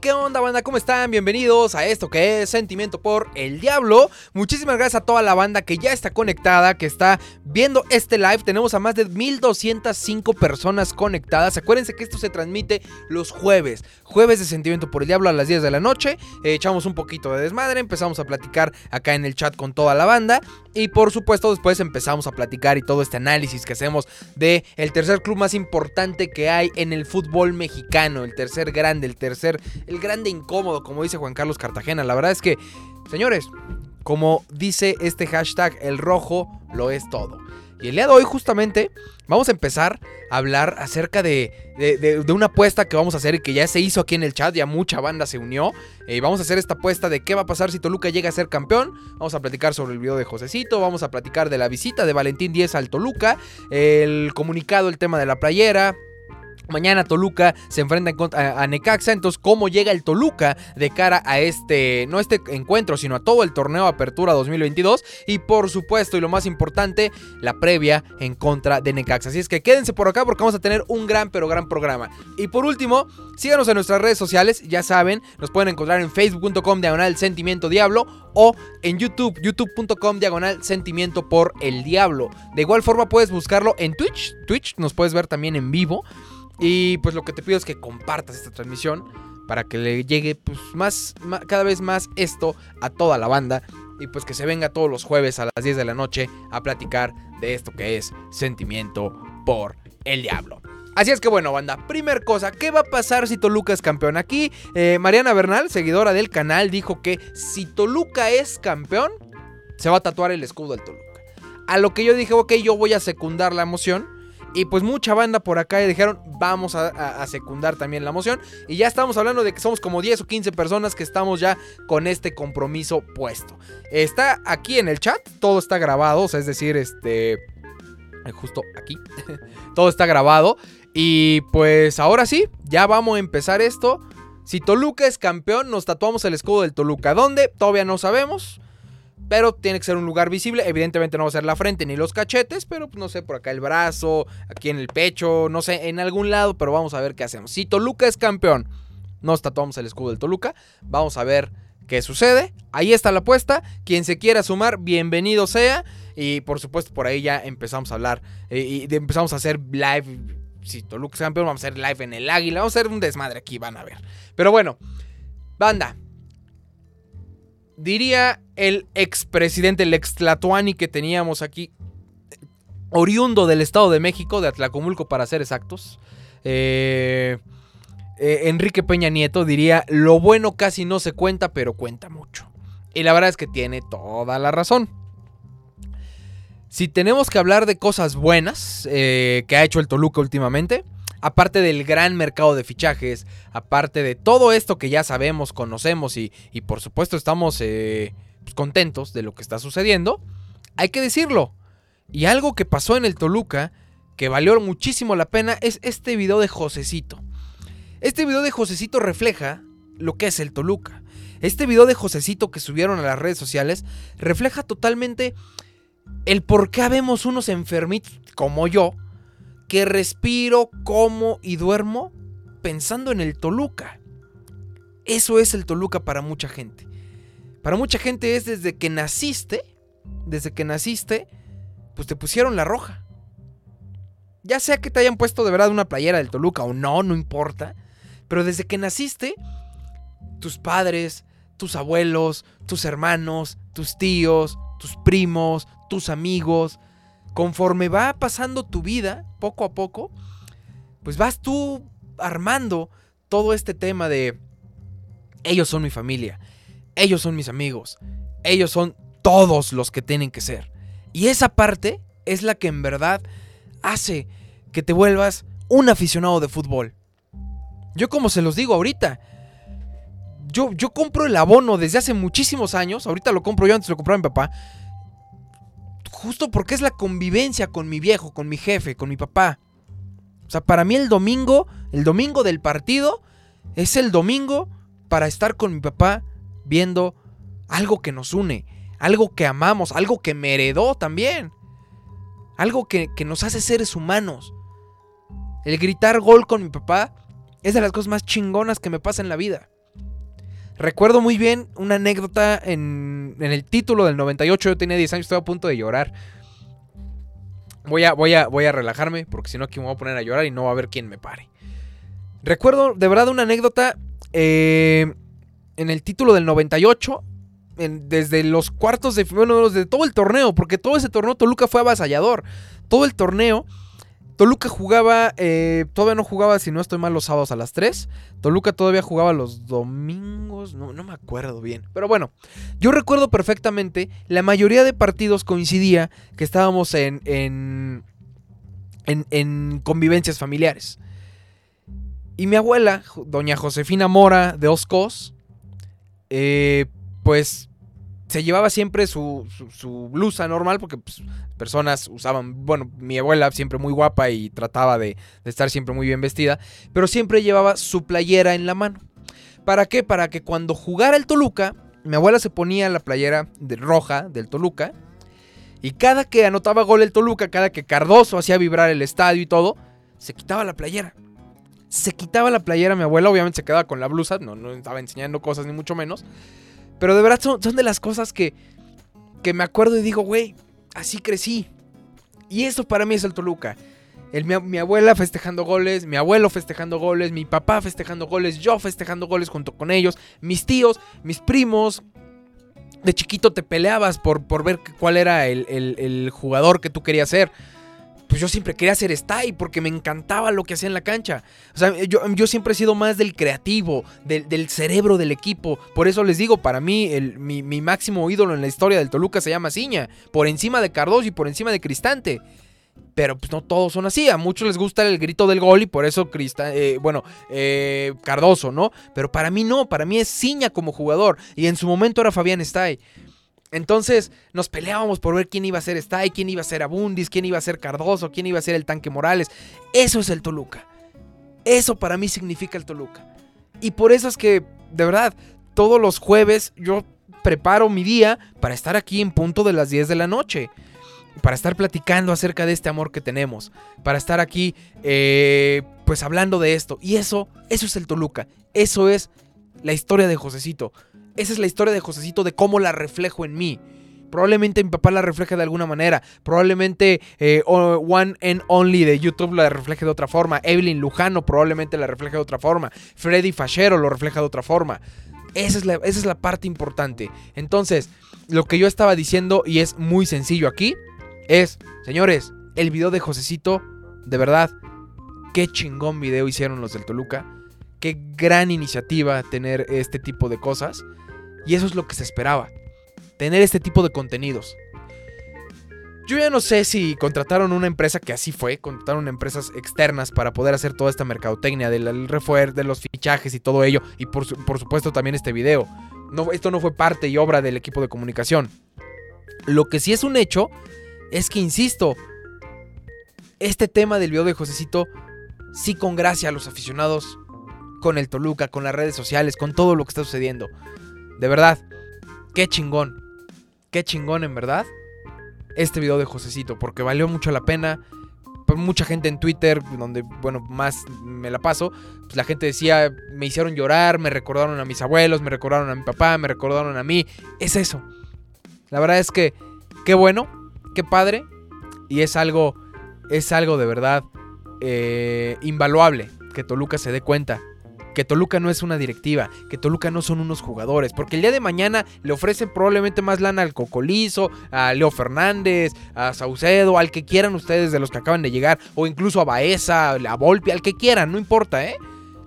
¿qué onda, banda? ¿Cómo están? Bienvenidos a esto que es Sentimiento por el Diablo. Muchísimas gracias a toda la banda que ya está conectada, que está viendo este live. Tenemos a más de 1205 personas conectadas. Acuérdense que esto se transmite los jueves. Jueves de Sentimiento por el Diablo a las 10 de la noche. Eh, echamos un poquito de desmadre, empezamos a platicar acá en el chat con toda la banda. Y por supuesto, después empezamos a platicar y todo este análisis que hacemos de tercer club más importante que hay en el fútbol mexicano, el tercer grande, el tercer, el grande incómodo, como dice Juan Carlos Cartagena. La verdad es que, señores, como dice este hashtag, el rojo lo es todo. Y el día de hoy justamente vamos a empezar a hablar acerca de, de, una apuesta que vamos a hacer y que ya se hizo aquí en el chat, ya mucha banda se unió. Y eh, vamos a hacer esta apuesta de qué va a pasar si Toluca llega a ser campeón. Vamos a platicar sobre el video de Josecito, vamos a platicar de la visita de Valentín Díez al Toluca, el comunicado, el tema de la playera, Mañana Toluca se enfrenta a Necaxa, entonces cómo llega el Toluca de cara a este, no este encuentro, sino a todo el torneo Apertura 2022 y por supuesto y lo más importante, la previa en contra de Necaxa. Así es que quédense por acá porque vamos a tener un gran pero gran programa. Y por último, síganos en nuestras redes sociales, ya saben, nos pueden encontrar en facebook.com diagonal sentimiento diablo o en YouTube, youtube.com diagonal sentimiento por el diablo. De igual forma puedes buscarlo en Twitch, Twitch nos puedes ver también en vivo. Y pues lo que te pido es que compartas esta transmisión para que le llegue pues más, cada vez más esto a toda la banda y pues que se venga todos los jueves a las 10 de la noche a platicar de esto que es sentimiento por el diablo. Así es que bueno, banda, primer cosa, ¿qué va a pasar si Toluca es campeón? Aquí eh, Mariana Bernal, seguidora del canal, dijo que si Toluca es campeón, se va a tatuar el escudo del Toluca. A lo que yo dije, ok, yo voy a secundar la emoción y pues mucha banda por acá y dijeron, vamos a, secundar también la moción. Y ya estamos hablando de que somos como 10 o 15 personas que estamos ya con este compromiso puesto. Está aquí en el chat, todo está grabado, o sea, es decir, este... Eh, justo aquí. todo está grabado. Y pues ahora sí, ya vamos a empezar esto. Si Toluca es campeón, nos tatuamos el escudo del Toluca. ¿Dónde? Todavía no sabemos. Pero tiene que ser un lugar visible. Evidentemente no va a ser la frente ni los cachetes. Pero pues, no sé, por acá el brazo, aquí en el pecho, no sé, en algún lado. Pero vamos a ver qué hacemos. Si Toluca es campeón, nos tatuamos el escudo del Toluca. Vamos a ver qué sucede. Ahí está la apuesta. Quien se quiera sumar, bienvenido sea. Y por supuesto, por ahí ya empezamos a hablar. Eh, y empezamos a hacer live. Si Toluca es campeón, vamos a hacer live en el águila. Vamos a hacer un desmadre aquí, van a ver. Pero bueno, banda, diría el expresidente, el extlatuani que teníamos aquí, oriundo del Estado de México, de Atlacomulco para ser exactos, eh, eh, Enrique Peña Nieto diría, lo bueno casi no se cuenta, pero cuenta mucho. Y la verdad es que tiene toda la razón. Si tenemos que hablar de cosas buenas eh, que ha hecho el Toluca últimamente, aparte del gran mercado de fichajes, aparte de todo esto que ya sabemos, conocemos y, por supuesto estamos eh, pues, contentos de lo que está sucediendo, hay que decirlo. Y algo que pasó en el Toluca, que valió muchísimo la pena, es este video de Josecito. Este video de Josecito refleja lo que es el Toluca. Este video de Josecito que subieron a las redes sociales refleja totalmente el por qué habemos unos enfermitos como yo, que respiro, como y duermo pensando en el Toluca. Eso es el Toluca para mucha gente. Para mucha gente es desde que naciste, desde que naciste, pues te pusieron la roja. Ya sea que te hayan puesto de verdad una playera del Toluca o no, no importa. Pero desde que naciste, tus padres, tus abuelos, tus hermanos, tus tíos, tus primos, tus amigos, conforme va pasando tu vida, poco a poco, pues vas tú armando todo este tema de ellos son mi familia, ellos son mis amigos, ellos son todos los que tienen que ser. Y esa parte es la que en verdad hace que te vuelvas un aficionado de fútbol. Yo como se los digo ahorita, yo, yo compro el abono desde hace muchísimos años, ahorita lo compro yo, antes lo compraba mi papá, justo porque es la convivencia con mi viejo, con mi jefe, con mi papá. O sea, para mí el domingo, el domingo del partido, es el domingo para estar con mi papá viendo algo que nos une, algo que amamos, algo que me heredó también, algo que, que nos hace seres humanos. El gritar gol con mi papá es de las cosas más chingonas que me pasa en la vida. Recuerdo muy bien una anécdota en, el título del 98. Yo tenía 10 años, estaba a punto de llorar. Voy a, voy a, voy a relajarme porque si no aquí me voy a poner a llorar y no va a haber quien me pare. Recuerdo de verdad una anécdota eh, en el título del 98. desde los cuartos de bueno, desde todo el torneo, porque todo ese torneo Toluca fue avasallador. Todo el torneo Toluca jugaba, eh, todavía no jugaba, si no estoy mal, los sábados a las 3. Toluca todavía jugaba los domingos, no, no me acuerdo bien. Pero bueno, yo recuerdo perfectamente, la mayoría de partidos coincidía que estábamos en, en, en, convivencias familiares. Y mi abuela, doña Josefina Mora de Oscos, eh, pues se llevaba siempre su, blusa normal porque pues, personas usaban, bueno, mi abuela siempre muy guapa y trataba de, estar siempre muy bien vestida, pero siempre llevaba su playera en la mano. ¿Para qué? Para que cuando jugara el Toluca, mi abuela se ponía la playera de roja del Toluca y cada que anotaba gol el Toluca, cada que Cardoso hacía vibrar el estadio y todo, se quitaba la playera. Se quitaba la playera mi abuela, obviamente se quedaba con la blusa, no, no estaba enseñando cosas ni mucho menos. Pero de verdad son, de las cosas que, que me acuerdo y digo, güey, así crecí. Y eso para mí es el Toluca. El, mi, abuela festejando goles, mi abuelo festejando goles, mi papá festejando goles, yo festejando goles junto con ellos, mis tíos, mis primos. De chiquito te peleabas por, por ver cuál era el, el jugador que tú querías ser pues yo siempre quería ser style porque me encantaba lo que hacía en la cancha. O sea, yo, siempre he sido más del creativo, del, cerebro del equipo. Por eso les digo, para mí, mi, máximo ídolo en la historia del Toluca se llama Ciña. Por encima de Cardoso y por encima de Cristante. Pero pues no todos son así. A muchos les gusta el grito del gol y por eso Cristante, eh, bueno, eh, Cardoso, ¿no? Pero para mí no, para mí es Ciña como jugador. Y en su momento era Fabián Stay. Entonces nos peleábamos por ver quién iba a ser Stay, quién iba a ser Abundis, quién iba a ser Cardoso, quién iba a ser el tanque Morales. Eso es el Toluca. Eso para mí significa el Toluca. Y por eso es que, de verdad, todos los jueves yo preparo mi día para estar aquí en punto de las 10 de la noche. Para estar platicando acerca de este amor que tenemos. Para estar aquí, eh, pues hablando de esto. Y eso, eso es el Toluca. Eso es la historia de Josecito. Esa es la historia de Josecito, de cómo la reflejo en mí. Probablemente mi papá la refleje de alguna manera. Probablemente eh, One and Only de YouTube la refleje de otra forma. Evelyn Lujano probablemente la refleje de otra forma. Freddy Fachero lo refleja de otra forma. Esa es, la, esa es la parte importante. Entonces, lo que yo estaba diciendo, y es muy sencillo aquí, es, señores, el video de Josecito, de verdad, qué chingón video hicieron los del Toluca. Qué gran iniciativa tener este tipo de cosas. Y eso es lo que se esperaba. Tener este tipo de contenidos. Yo ya no sé si contrataron una empresa que así fue, contrataron empresas externas para poder hacer toda esta mercadotecnia del refuerzo, de los fichajes y todo ello. Y por, supuesto también este video. No, esto no fue parte y obra del equipo de comunicación. Lo que sí es un hecho es que, insisto, este tema del video de Josecito sí con gracia a los aficionados, con el Toluca, con las redes sociales, con todo lo que está sucediendo. De verdad, qué chingón. Qué chingón en verdad. Este video de Josecito, porque valió mucho la pena. Mucha gente en Twitter, donde, bueno, más me la paso, pues la gente decía, me hicieron llorar, me recordaron a mis abuelos, me recordaron a mi papá, me recordaron a mí. Es eso. La verdad es que, qué bueno, qué padre. Y es algo, es algo de verdad eh, invaluable que Toluca se dé cuenta que Toluca no es una directiva, que Toluca no son unos jugadores, porque el día de mañana le ofrecen probablemente más lana al Cocolizo, a Leo Fernández, a Saucedo, al que quieran ustedes de los que acaban de llegar, o incluso a Baeza, a Volpi, al que quieran, no importa, ¿eh?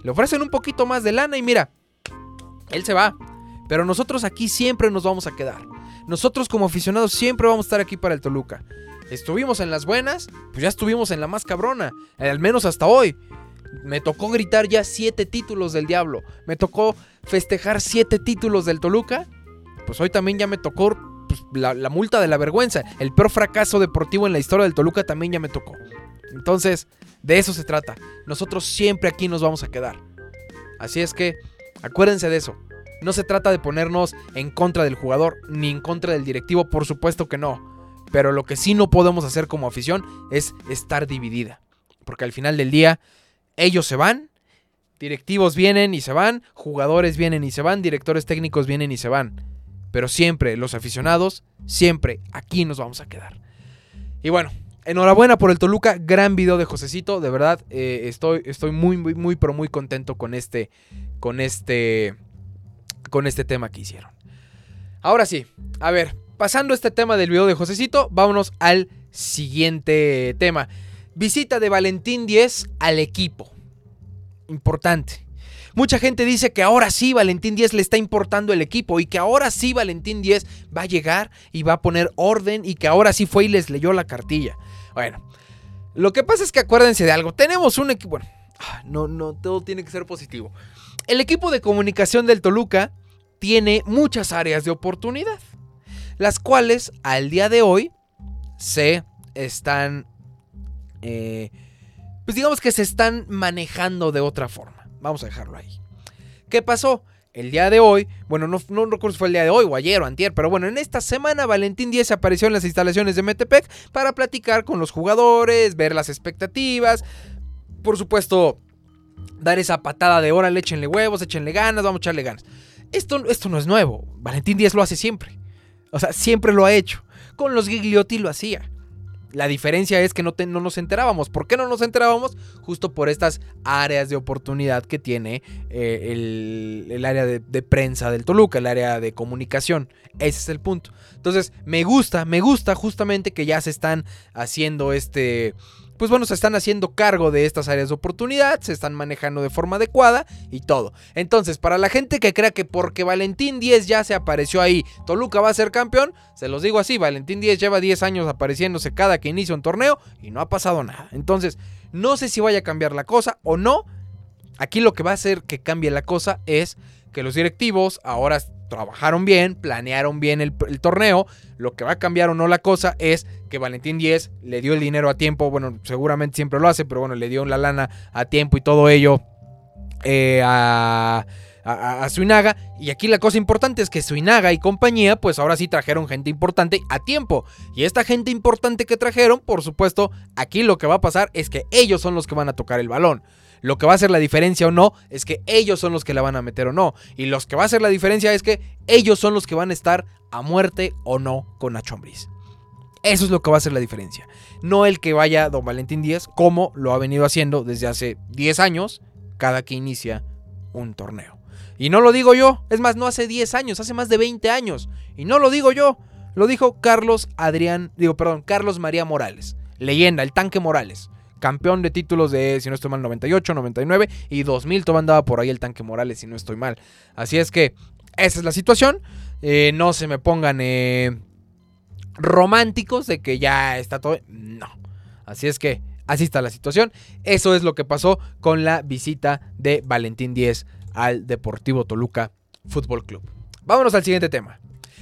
Le ofrecen un poquito más de lana y mira, él se va. Pero nosotros aquí siempre nos vamos a quedar. Nosotros como aficionados siempre vamos a estar aquí para el Toluca. Estuvimos en las buenas, pues ya estuvimos en la más cabrona, al menos hasta hoy. Me tocó gritar ya siete títulos del Diablo. Me tocó festejar siete títulos del Toluca. Pues hoy también ya me tocó pues, la, la, multa de la vergüenza. El peor fracaso deportivo en la historia del Toluca también ya me tocó. Entonces, de eso se trata. Nosotros siempre aquí nos vamos a quedar. Así es que, acuérdense de eso. No se trata de ponernos en contra del jugador ni en contra del directivo, por supuesto que no. Pero lo que sí no podemos hacer como afición es estar dividida. Porque al final del día ellos se van Directivos vienen y se van, jugadores vienen y se van, directores técnicos vienen y se van. Pero siempre, los aficionados, siempre aquí nos vamos a quedar. Y bueno, enhorabuena por el Toluca, gran video de Josecito, de verdad, eh, estoy, estoy muy, muy, muy, pero muy contento con este, con este, con este tema que hicieron. Ahora sí, a ver, pasando este tema del video de Josecito, vámonos al siguiente tema. Visita de Valentín 10 al equipo. Importante. Mucha gente dice que ahora sí Valentín 10 le está importando el equipo y que ahora sí Valentín 10 va a llegar y va a poner orden y que ahora sí fue y les leyó la cartilla. Bueno, lo que pasa es que acuérdense de algo. Tenemos un equipo... Bueno, ah, no, no, todo tiene que ser positivo. El equipo de comunicación del Toluca tiene muchas áreas de oportunidad, las cuales al día de hoy se están... Eh, pues digamos que se están manejando de otra forma. Vamos a dejarlo ahí. ¿Qué pasó? El día de hoy, bueno, no, no recuerdo si fue el día de hoy o ayer o antier, pero bueno, en esta semana Valentín Díez apareció en las instalaciones de Metepec para platicar con los jugadores, ver las expectativas, por supuesto, dar esa patada de órale, échenle huevos, échenle ganas, vamos a echarle ganas. Esto, esto no es nuevo, Valentín Díez lo hace siempre. O sea, siempre lo ha hecho. Con los Gigliotti lo hacía. La diferencia es que no, no, nos enterábamos. ¿Por qué no nos enterábamos? Justo por estas áreas de oportunidad que tiene eh, el, área de, prensa del Toluca, el área de comunicación. Ese es el punto. Entonces, me gusta, me gusta justamente que ya se están haciendo este pues bueno, se están haciendo cargo de estas áreas de oportunidad, se están manejando de forma adecuada y todo. Entonces, para la gente que crea que porque Valentín 10 ya se apareció ahí, Toluca va a ser campeón, se los digo así, Valentín 10 lleva 10 años apareciéndose cada que inicia un torneo y no ha pasado nada. Entonces, no sé si vaya a cambiar la cosa o no. Aquí lo que va a hacer que cambie la cosa es que los directivos ahora trabajaron bien, planearon bien el, torneo. Lo que va a cambiar o no la cosa es que Valentín 10 le dio el dinero a tiempo. Bueno, seguramente siempre lo hace, pero bueno, le dio la lana a tiempo y todo ello eh, a, a, Suinaga. Y aquí la cosa importante es que Suinaga y compañía, pues ahora sí trajeron gente importante a tiempo. Y esta gente importante que trajeron, por supuesto, aquí lo que va a pasar es que ellos son los que van a tocar el balón. Lo que va a hacer la diferencia o no es que ellos son los que la van a meter o no. Y los que va a hacer la diferencia es que ellos son los que van a estar a muerte o no con Nacho Ambriz. Eso es lo que va a hacer la diferencia. No el que vaya Don Valentín Díaz, como lo ha venido haciendo desde hace 10 años, cada que inicia un torneo. Y no lo digo yo, es más, no hace 10 años, hace más de 20 años. Y no lo digo yo, lo dijo Carlos Adrián, digo, perdón, Carlos María Morales, leyenda, el tanque Morales campeón de títulos de, si no estoy mal, 98, 99 y 2000. Todo andaba por ahí el tanque Morales, si no estoy mal. Así es que esa es la situación. Eh, no se me pongan eh, románticos de que ya está todo. No. Así es que así está la situación. Eso es lo que pasó con la visita de Valentín 10 al Deportivo Toluca Fútbol Club. Vámonos al siguiente tema.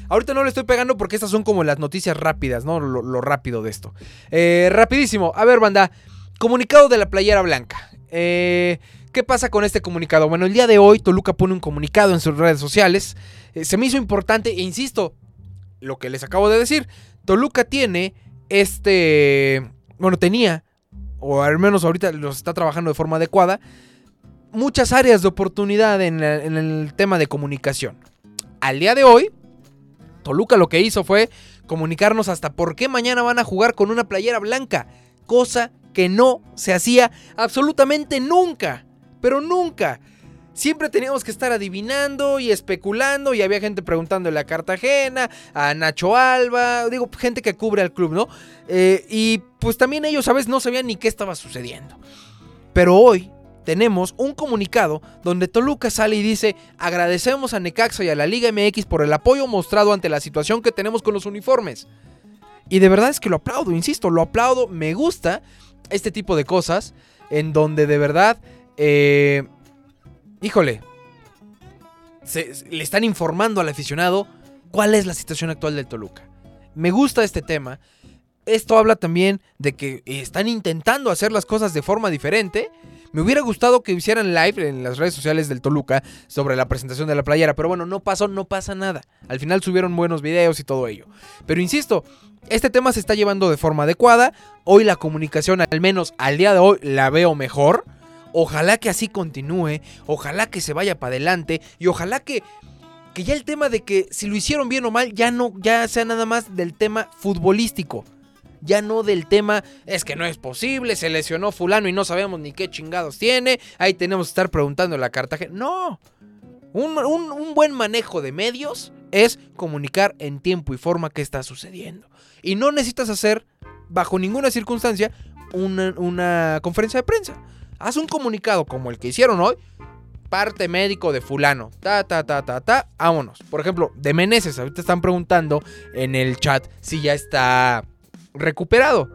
Ahorita no le estoy pegando porque estas son como las noticias rápidas, ¿no? Lo, rápido de esto. Eh, rapidísimo. A ver, banda. Comunicado de la playera blanca. Eh, ¿Qué pasa con este comunicado? Bueno, el día de hoy Toluca pone un comunicado en sus redes sociales. Eh, se me hizo importante e insisto, lo que les acabo de decir. Toluca tiene este... Bueno, tenía, o al menos ahorita los está trabajando de forma adecuada, muchas áreas de oportunidad en, en el tema de comunicación. Al día de hoy, Toluca lo que hizo fue comunicarnos hasta por qué mañana van a jugar con una playera blanca. Cosa que no se hacía absolutamente nunca, pero nunca. Siempre teníamos que estar adivinando y especulando y había gente preguntándole a Cartagena, a Nacho Alba, digo, gente que cubre al club, ¿no? Eh, y pues también ellos a veces no sabían ni qué estaba sucediendo. Pero hoy tenemos un comunicado donde Toluca sale y dice agradecemos a Necaxa y a la Liga MX por el apoyo mostrado ante la situación que tenemos con los uniformes. Y de verdad es que lo aplaudo, insisto, lo aplaudo, me gusta este tipo de cosas en donde de verdad, eh, híjole, le están informando al aficionado cuál es la situación actual del Toluca. Me gusta este tema. Esto habla también de que están intentando hacer las cosas de forma diferente me hubiera gustado que hicieran live en las redes sociales del Toluca sobre la presentación de la playera, pero bueno, no pasó, no pasa nada. Al final subieron buenos videos y todo ello. Pero insisto, este tema se está llevando de forma adecuada. Hoy la comunicación, al menos al día de hoy, la veo mejor. Ojalá que así continúe, ojalá que se vaya para adelante y ojalá que, que ya el tema de que si lo hicieron bien o mal ya no ya sea nada más del tema futbolístico. Ya no del tema, es que no es posible, se lesionó fulano y no sabemos ni qué chingados tiene, ahí tenemos que estar preguntando la Cartagena. No, un, un buen manejo de medios es comunicar en tiempo y forma qué está sucediendo. Y no necesitas hacer, bajo ninguna circunstancia, una, conferencia de prensa. Haz un comunicado como el que hicieron hoy. Parte médico de fulano. Ta, ta, ta, ta, ta. Vámonos. Por ejemplo, de Meneses. Ahorita están preguntando en el chat si ya está recuperado.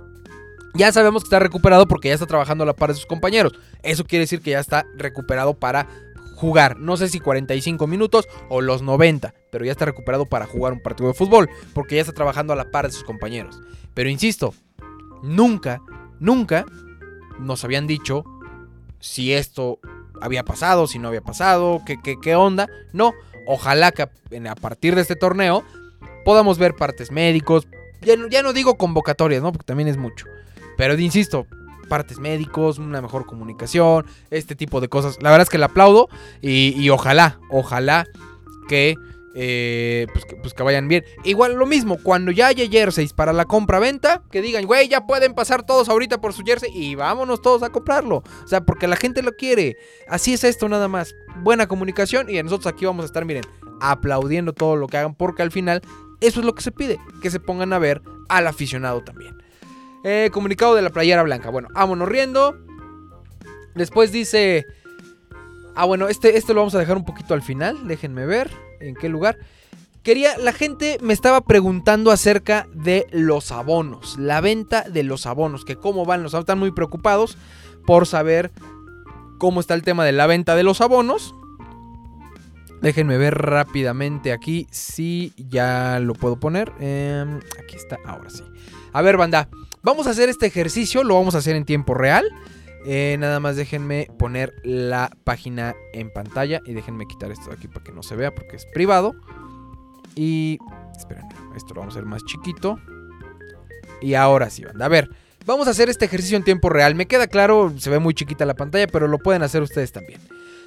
Ya sabemos que está recuperado porque ya está trabajando a la par de sus compañeros. Eso quiere decir que ya está recuperado para jugar. No sé si 45 minutos o los 90, pero ya está recuperado para jugar un partido de fútbol porque ya está trabajando a la par de sus compañeros. Pero insisto, nunca Nunca nos habían dicho si esto había pasado, si no había pasado, qué, qué, onda. No, ojalá que a partir de este torneo podamos ver partes médicos. Ya no, digo convocatorias, ¿no? Porque también es mucho. Pero insisto, partes médicos, una mejor comunicación, este tipo de cosas. La verdad es que le aplaudo y, y ojalá, ojalá que eh, pues, que, pues, que, vayan bien. Igual lo mismo, cuando ya haya jerseys para la compra-venta, que digan, güey, ya pueden pasar todos ahorita por su jersey y vámonos todos a comprarlo. O sea, porque la gente lo quiere. Así es esto nada más. Buena comunicación y nosotros aquí vamos a estar, miren, aplaudiendo todo lo que hagan porque al final eso es lo que se pide, que se pongan a ver al aficionado también. Eh, comunicado de la playera blanca. Bueno, vámonos riendo. Después dice... Ah, bueno, este, este lo vamos a dejar un poquito al final, déjenme ver en qué lugar. Quería, la gente me estaba preguntando acerca de los abonos, la venta de los abonos, que cómo van los abonos, están muy preocupados por saber cómo está el tema de la venta de los abonos. Déjenme ver rápidamente aquí si ya lo puedo poner. Em, aquí está, ahora sí. A ver, banda, vamos a hacer este ejercicio, lo vamos a hacer en tiempo real. Eh, nada más déjenme poner la página en pantalla y déjenme quitar esto de aquí para que no se vea porque es privado. Y esperen, esto lo vamos a hacer más chiquito. Y ahora sí, banda. A ver, vamos a hacer este ejercicio en tiempo real. Me queda claro, se ve muy chiquita la pantalla, pero lo pueden hacer ustedes también.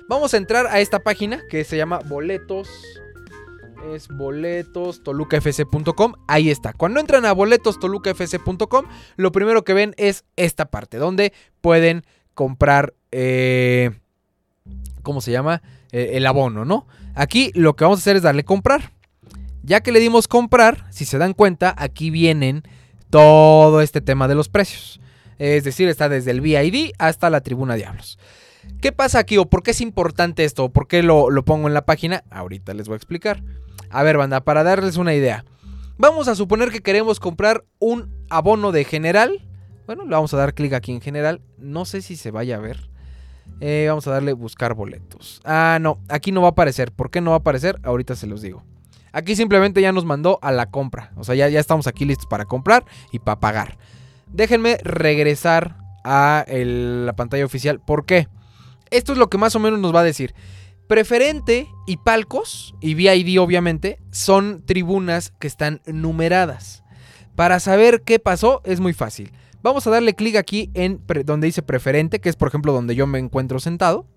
Vamos a entrar a esta página que se llama boletos es boletostolucafc.com. Ahí está. Cuando entran a boletostolucafc.com, lo primero que ven es esta parte, donde pueden comprar, eh, ¿cómo se llama? Eh, el abono, ¿no? Aquí lo que vamos a hacer es darle comprar. Ya que le dimos comprar, si se dan cuenta, aquí vienen todo este tema de los precios. Es decir, está desde el VID hasta la Tribuna Diablos. ¿Qué pasa aquí o por qué es importante esto o por qué lo, pongo en la página? Ahorita les voy a explicar. A ver, banda, para darles una idea. Vamos a suponer que queremos comprar un abono de general. Bueno, le vamos a dar clic aquí en general. No sé si se vaya a ver. Eh, vamos a darle buscar boletos. Ah, no, aquí no va a aparecer. ¿Por qué no va a aparecer? Ahorita se los digo. Aquí simplemente ya nos mandó a la compra. O sea, ya, ya estamos aquí listos para comprar y para pagar. Déjenme regresar a la pantalla oficial. ¿Por qué? Esto es lo que más o menos nos va a decir. Preferente y palcos, y VID obviamente, son tribunas que están numeradas. Para saber qué pasó es muy fácil. Vamos a darle clic aquí en donde dice preferente, que es por ejemplo donde yo me encuentro sentado.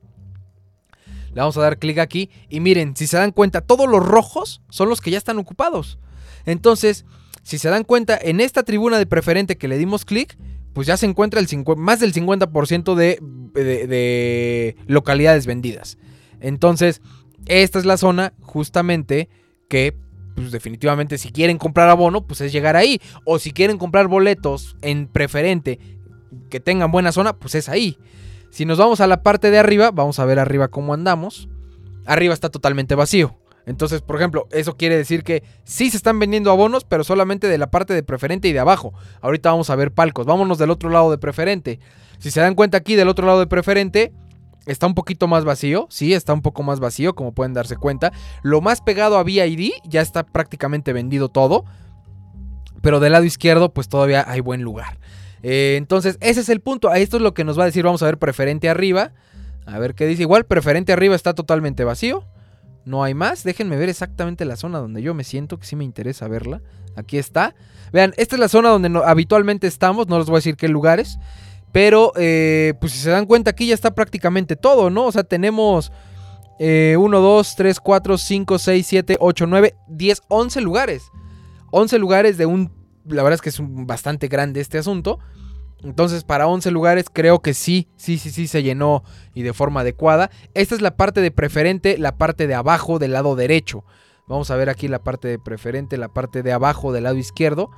Le vamos a dar clic aquí y miren, si se dan cuenta, todos los rojos son los que ya están ocupados. Entonces, si se dan cuenta, en esta tribuna de preferente que le dimos clic, pues ya se encuentra el más del 50% de, de localidades vendidas. Entonces, esta es la zona justamente que pues definitivamente si quieren comprar abono, pues es llegar ahí. O si quieren comprar boletos en preferente que tengan buena zona, pues es ahí. Si nos vamos a la parte de arriba, vamos a ver arriba cómo andamos. Arriba está totalmente vacío. Entonces, por ejemplo, eso quiere decir que sí se están vendiendo abonos, pero solamente de la parte de preferente y de abajo. Ahorita vamos a ver palcos. Vámonos del otro lado de preferente. Si se dan cuenta aquí del otro lado de preferente, Está un poquito más vacío, sí, está un poco más vacío, como pueden darse cuenta. Lo más pegado a VID ya está prácticamente vendido todo. Pero del lado izquierdo, pues todavía hay buen lugar. Eh, entonces, ese es el punto. Esto es lo que nos va a decir. Vamos a ver preferente arriba. A ver qué dice. Igual, preferente arriba está totalmente vacío. No hay más. Déjenme ver exactamente la zona donde yo me siento, que sí me interesa verla. Aquí está. Vean, esta es la zona donde habitualmente estamos. No les voy a decir qué lugares. Pero, eh, pues si se dan cuenta, aquí ya está prácticamente todo, ¿no? O sea, tenemos 1, 2, 3, 4, 5, 6, 7, 8, 9, 10, 11 lugares. 11 lugares de un... La verdad es que es bastante grande este asunto. Entonces, para 11 lugares creo que sí, sí, sí, sí se llenó y de forma adecuada. Esta es la parte de preferente, la parte de abajo del lado derecho. Vamos a ver aquí la parte de preferente, la parte de abajo del lado izquierdo.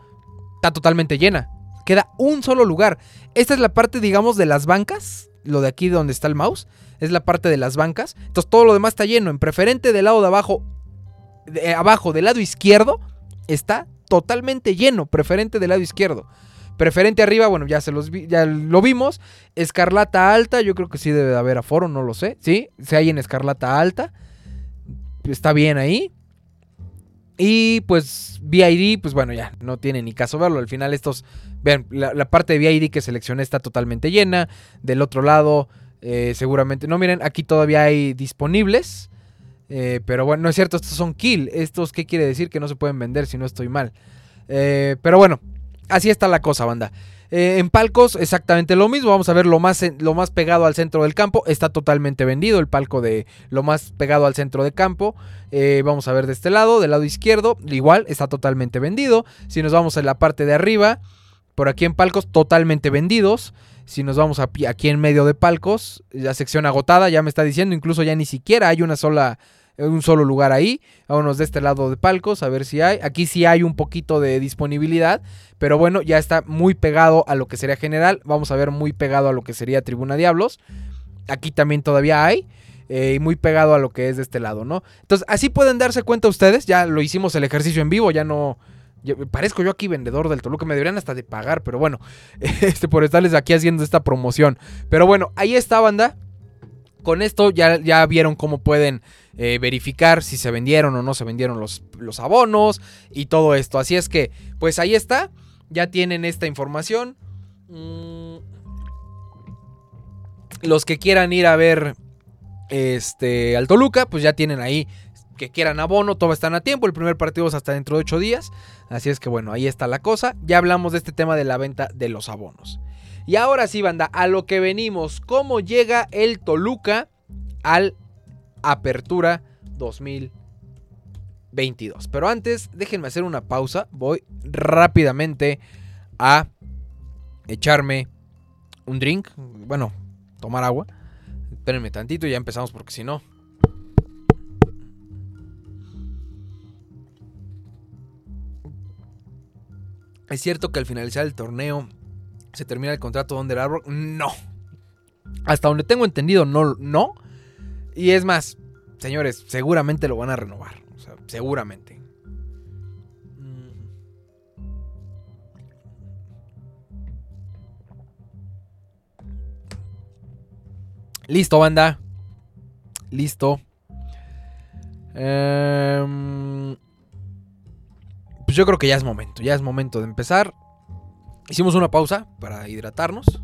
Está totalmente llena. Queda un solo lugar. Esta es la parte, digamos, de las bancas. Lo de aquí donde está el mouse. Es la parte de las bancas. Entonces todo lo demás está lleno. En preferente del lado de abajo. De abajo del lado izquierdo. Está totalmente lleno. Preferente del lado izquierdo. Preferente arriba, bueno, ya se los ya lo vimos. Escarlata alta, yo creo que sí debe de haber aforo, no lo sé. Sí, si hay en escarlata alta. Está bien ahí. Y pues VID, pues bueno, ya no tiene ni caso verlo. Al final estos, vean, la, parte de VID que seleccioné está totalmente llena. Del otro lado, eh, seguramente, no miren, aquí todavía hay disponibles. Eh, pero bueno, no es cierto, estos son kill. Estos, ¿qué quiere decir? Que no se pueden vender si no estoy mal. Eh, pero bueno, así está la cosa, banda. Eh, en palcos, exactamente lo mismo. Vamos a ver lo más, lo más pegado al centro del campo. Está totalmente vendido el palco de lo más pegado al centro del campo. Eh, vamos a ver de este lado, del lado izquierdo. Igual, está totalmente vendido. Si nos vamos a la parte de arriba, por aquí en palcos, totalmente vendidos. Si nos vamos aquí en medio de palcos, la sección agotada, ya me está diciendo, incluso ya ni siquiera hay una sola un solo lugar ahí. Vámonos de este lado de palcos a ver si hay. Aquí sí hay un poquito de disponibilidad, pero bueno, ya está muy pegado a lo que sería general. Vamos a ver muy pegado a lo que sería Tribuna Diablos. Aquí también todavía hay. Eh, y muy pegado a lo que es de este lado, ¿no? Entonces, así pueden darse cuenta ustedes. Ya lo hicimos el ejercicio en vivo, ya no. parezco yo aquí vendedor del Toluca, me deberían hasta de pagar, pero bueno, este, por estarles aquí haciendo esta promoción. Pero bueno, ahí está, banda. Con esto ya, ya vieron cómo pueden eh, verificar si se vendieron o no se vendieron los, los abonos y todo esto. Así es que, pues ahí está. Ya tienen esta información. Mm. Los que quieran ir a ver este, al Toluca, pues ya tienen ahí que quieran abono, todos están a tiempo. El primer partido es hasta dentro de 8 días. Así es que bueno, ahí está la cosa. Ya hablamos de este tema de la venta de los abonos. Y ahora sí, banda, a lo que venimos. ¿Cómo llega el Toluca al Apertura 2022. Pero antes, déjenme hacer una pausa. Voy rápidamente a echarme un drink. Bueno, tomar agua. Espérenme tantito y ya empezamos porque si no... ¿Es cierto que al finalizar el torneo se termina el contrato de Under Armour? No. Hasta donde tengo entendido, no, no. Y es más, señores, seguramente lo van a renovar. O sea, seguramente. Listo, banda. Listo. Em, pues yo creo que ya es momento. Ya es momento de empezar. Hicimos una pausa para hidratarnos.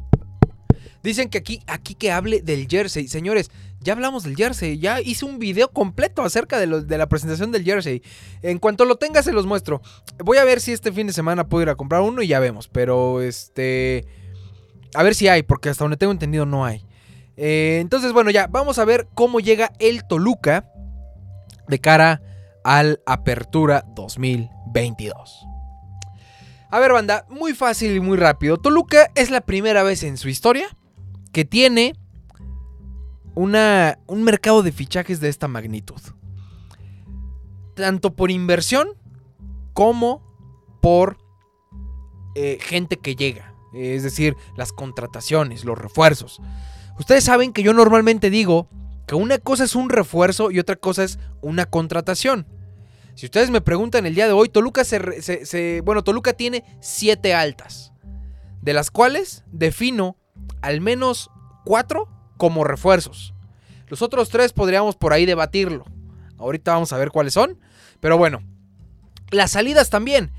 Dicen que aquí, aquí que hable del jersey. Señores, ya hablamos del jersey. Ya hice un video completo acerca de, la presentación del jersey. En cuanto lo tenga, se los muestro. Voy a ver si este fin de semana puedo ir a comprar uno y ya vemos. Pero este. A ver si hay, porque hasta donde tengo entendido no hay. Eh, entonces, bueno, ya, vamos a ver cómo llega el Toluca de cara al Apertura 2022. A ver, banda, muy fácil y muy rápido. Toluca es la primera vez en su historia que tiene una, un mercado de fichajes de esta magnitud. Tanto por inversión como por eh, gente que llega. Es decir, las contrataciones, los refuerzos. Ustedes saben que yo normalmente digo que una cosa es un refuerzo y otra cosa es una contratación. Si ustedes me preguntan el día de hoy, Toluca se, bueno, Toluca tiene siete altas, de las cuales defino al menos cuatro como refuerzos. Los otros tres podríamos por ahí debatirlo. Ahorita vamos a ver cuáles son. Pero bueno, las salidas también.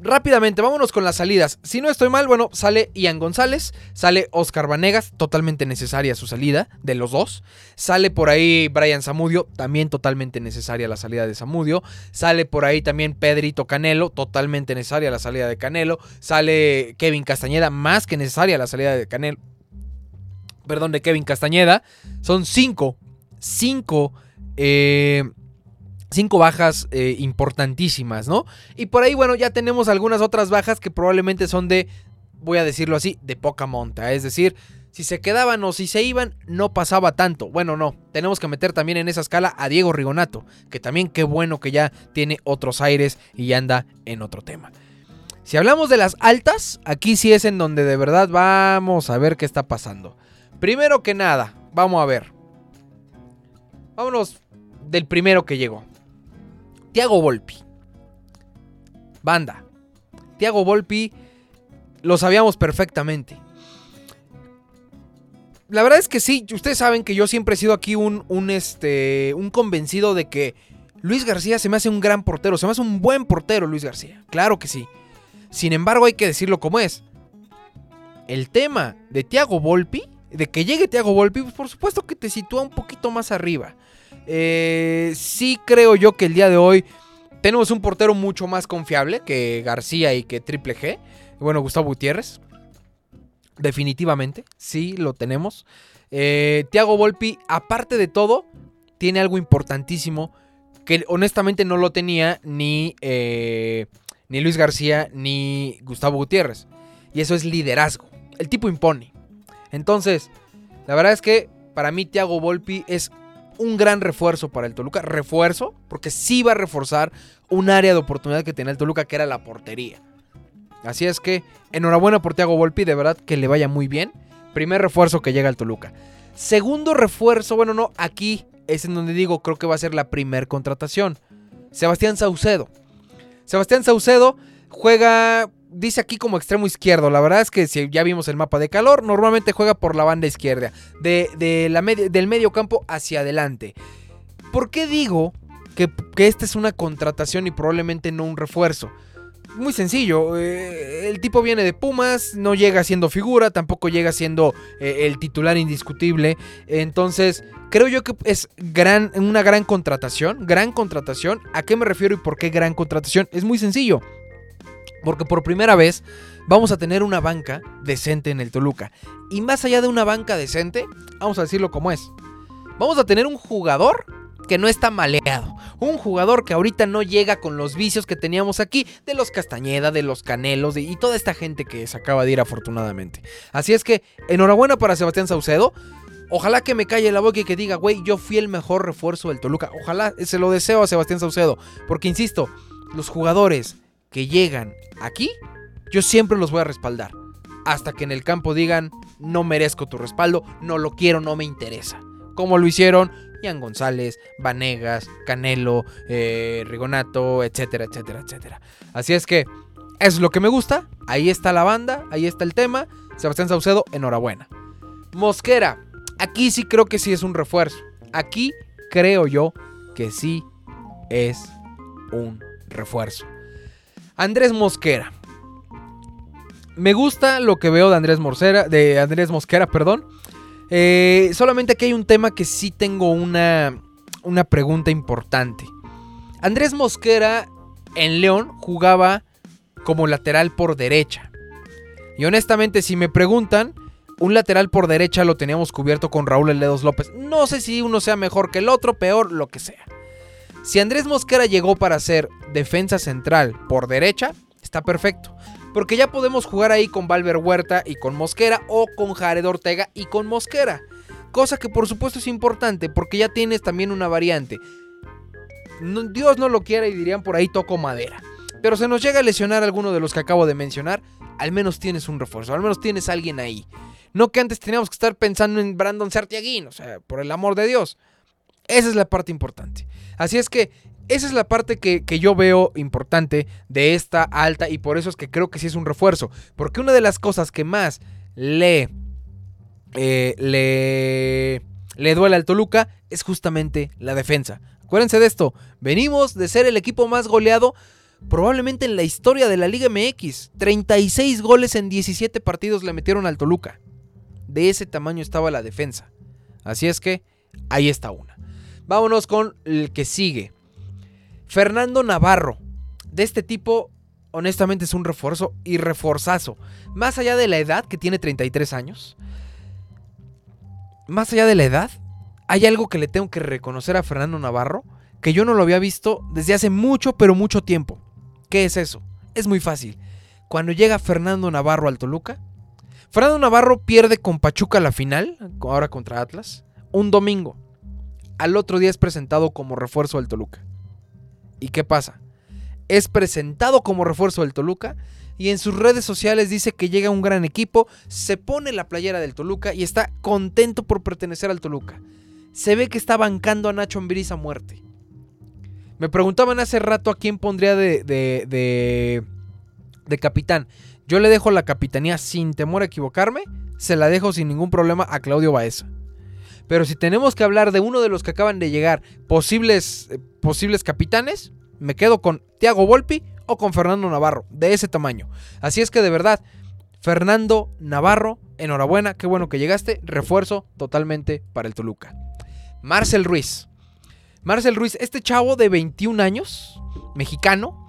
rápidamente, vámonos con las salidas. Si no estoy mal, bueno, sale Ian González, sale Oscar Vanegas, totalmente necesaria su salida de los dos. Sale por ahí Brian Zamudio, también totalmente necesaria la salida de Zamudio. Sale por ahí también Pedrito Canelo, totalmente necesaria la salida de Canelo. Sale Kevin Castañeda, más que necesaria la salida de Canelo. Perdón, de Kevin Castañeda. Son cinco, cinco eh, Cinco bajas eh, importantísimas, ¿no? Y por ahí, bueno, ya tenemos algunas otras bajas que probablemente son de, voy a decirlo así, de poca monta. Es decir, si se quedaban o si se iban, no pasaba tanto. Bueno, no, tenemos que meter también en esa escala a Diego Rigonato, que también qué bueno que ya tiene otros aires y anda en otro tema. Si hablamos de las altas, aquí sí es en donde de verdad vamos a ver qué está pasando. Primero que nada, vamos a ver. Vámonos del primero que llegó. Tiago Volpi. Banda. Tiago Volpi lo sabíamos perfectamente. La verdad es que sí, ustedes saben que yo siempre he sido aquí un, este, un convencido de que Luis García se me hace un gran portero, se me hace un buen portero Luis García, claro que sí. Sin embargo hay que decirlo como es. El tema de Tiago Volpi, de que llegue Tiago Volpi, pues por supuesto que te sitúa un poquito más arriba. Eh, sí creo yo que el día de hoy tenemos un portero mucho más confiable que García y que Triple G. Bueno, Gustavo Gutiérrez. Definitivamente, sí lo tenemos. Eh, Tiago Volpi, aparte de todo, tiene algo importantísimo que honestamente no lo tenía ni, eh, ni Luis García ni Gustavo Gutiérrez. Y eso es liderazgo. El tipo impone. Entonces, la verdad es que para mí Tiago Volpi es un gran refuerzo para el Toluca. Refuerzo, porque sí va a reforzar un área de oportunidad que tenía el Toluca, que era la portería. Así es que, enhorabuena por Thiago Volpi, de verdad que le vaya muy bien. Primer refuerzo que llega al Toluca. Segundo refuerzo, bueno, no, aquí es en donde digo, creo que va a ser la primer contratación. Sebastián Saucedo. Sebastián Saucedo juega dice aquí como extremo izquierdo. La verdad es que si ya vimos el mapa de calor, normalmente juega por la banda izquierda, de, la del medio campo hacia adelante. ¿Por qué digo que, esta es una contratación y probablemente no un refuerzo? Muy sencillo, eh, el tipo viene de Pumas, no llega siendo figura, tampoco llega siendo eh, el titular indiscutible. Entonces, creo yo que es gran, una gran contratación, gran contratación. ¿A qué me refiero y por qué gran contratación? Es muy sencillo. Porque por primera vez vamos a tener una banca decente en el Toluca. Y más allá de una banca decente, vamos a decirlo como es. Vamos a tener un jugador que no está maleado. Un jugador que ahorita no llega con los vicios que teníamos aquí de los Castañeda, de los Canelos y toda esta gente que se acaba de ir afortunadamente. Así es que enhorabuena para Sebastián Saucedo. Ojalá que me calle la boca y que diga, güey, yo fui el mejor refuerzo del Toluca. Ojalá se lo deseo a Sebastián Saucedo. Porque insisto, los jugadores que llegan aquí, yo siempre los voy a respaldar. Hasta que en el campo digan, no merezco tu respaldo, no lo quiero, no me interesa. Como lo hicieron Ian González, Vanegas, Canelo, eh, Rigonato, etcétera, etcétera, etcétera. Así es que es lo que me gusta. Ahí está la banda, ahí está el tema. Sebastián Saucedo, enhorabuena. Mosquera, aquí sí creo que sí es un refuerzo. Aquí creo yo que sí es un refuerzo. Andrés Mosquera. Me gusta lo que veo de Andrés Mosquera, de Andrés Mosquera, perdón. Eh, solamente aquí hay un tema que sí tengo una, una pregunta importante. Andrés Mosquera en León jugaba como lateral por derecha. Y honestamente, si me preguntan, un lateral por derecha lo teníamos cubierto con Raúl Eledos López. No sé si uno sea mejor que el otro, peor, lo que sea. Si Andrés Mosquera llegó para ser defensa central por derecha, está perfecto. Porque ya podemos jugar ahí con Valver Huerta y con Mosquera o con Jared Ortega y con Mosquera. Cosa que por supuesto es importante porque ya tienes también una variante. Dios no lo quiera y dirían por ahí toco madera. Pero se nos llega a lesionar alguno de los que acabo de mencionar, al menos tienes un refuerzo, al menos tienes alguien ahí. No que antes teníamos que estar pensando en Brandon Sartiaguín, o sea, por el amor de Dios. Esa es la parte importante. Así es que esa es la parte que, yo veo importante de esta alta y por eso es que creo que sí es un refuerzo. Porque una de las cosas que más le, eh, le, le duele al Toluca es justamente la defensa. Acuérdense de esto, venimos de ser el equipo más goleado probablemente en la historia de la Liga MX. 36 goles en 17 partidos le metieron al Toluca. De ese tamaño estaba la defensa. Así es que ahí está una. Vámonos con el que sigue. Fernando Navarro. De este tipo, honestamente es un refuerzo y reforzazo. Más allá de la edad, que tiene 33 años. Más allá de la edad, hay algo que le tengo que reconocer a Fernando Navarro que yo no lo había visto desde hace mucho, pero mucho tiempo. ¿Qué es eso? Es muy fácil. Cuando llega Fernando Navarro al Toluca, Fernando Navarro pierde con Pachuca la final, ahora contra Atlas, un domingo. Al otro día es presentado como refuerzo del Toluca. ¿Y qué pasa? Es presentado como refuerzo del Toluca y en sus redes sociales dice que llega un gran equipo, se pone la playera del Toluca y está contento por pertenecer al Toluca. Se ve que está bancando a Nacho Ambriz a muerte. Me preguntaban hace rato a quién pondría de, de, de, capitán. Yo le dejo la capitanía sin temor a equivocarme. Se la dejo sin ningún problema a Claudio Baeza. Pero si tenemos que hablar de uno de los que acaban de llegar, posibles, eh, posibles capitanes, me quedo con Thiago Volpi o con Fernando Navarro, de ese tamaño. Así es que de verdad, Fernando Navarro, enhorabuena, qué bueno que llegaste, refuerzo totalmente para el Toluca. Marcel Ruiz. Marcel Ruiz, este chavo de 21 años, mexicano,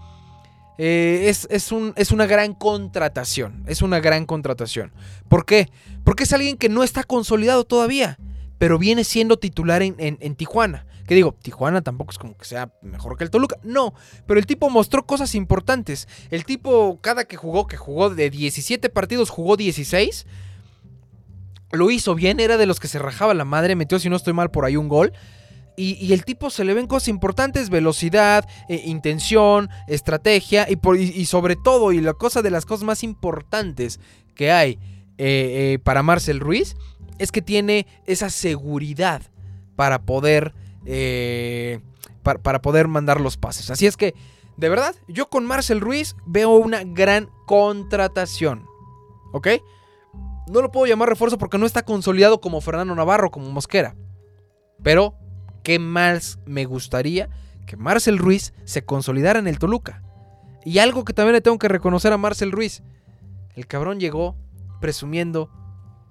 eh, es, es, un, es, una gran contratación. Es una gran contratación. ¿Por qué? Porque es alguien que no está consolidado todavía, pero viene siendo titular en, en, Tijuana. Que digo, Tijuana tampoco es como que sea mejor que el Toluca. No, pero el tipo mostró cosas importantes. El tipo, cada que jugó, que jugó de 17 partidos, jugó 16. Lo hizo bien, era de los que se rajaba la madre, metió, si no estoy mal, por ahí un gol. Y, el tipo se le ven cosas importantes, velocidad, eh, intención, estrategia y, sobre todo, y la cosa de las cosas más importantes que hay eh, eh, para Marcel Ruiz, es que tiene esa seguridad para poder, para, para poder mandar los pases. Así es que, de verdad, yo con Marcel Ruiz veo una gran contratación. ¿Ok? No lo puedo llamar refuerzo porque no está consolidado como Fernando Navarro, como Mosquera. Pero ¿qué más me gustaría que Marcel Ruiz se consolidara en el Toluca? Y algo que también le tengo que reconocer a Marcel Ruiz. El cabrón llegó presumiendo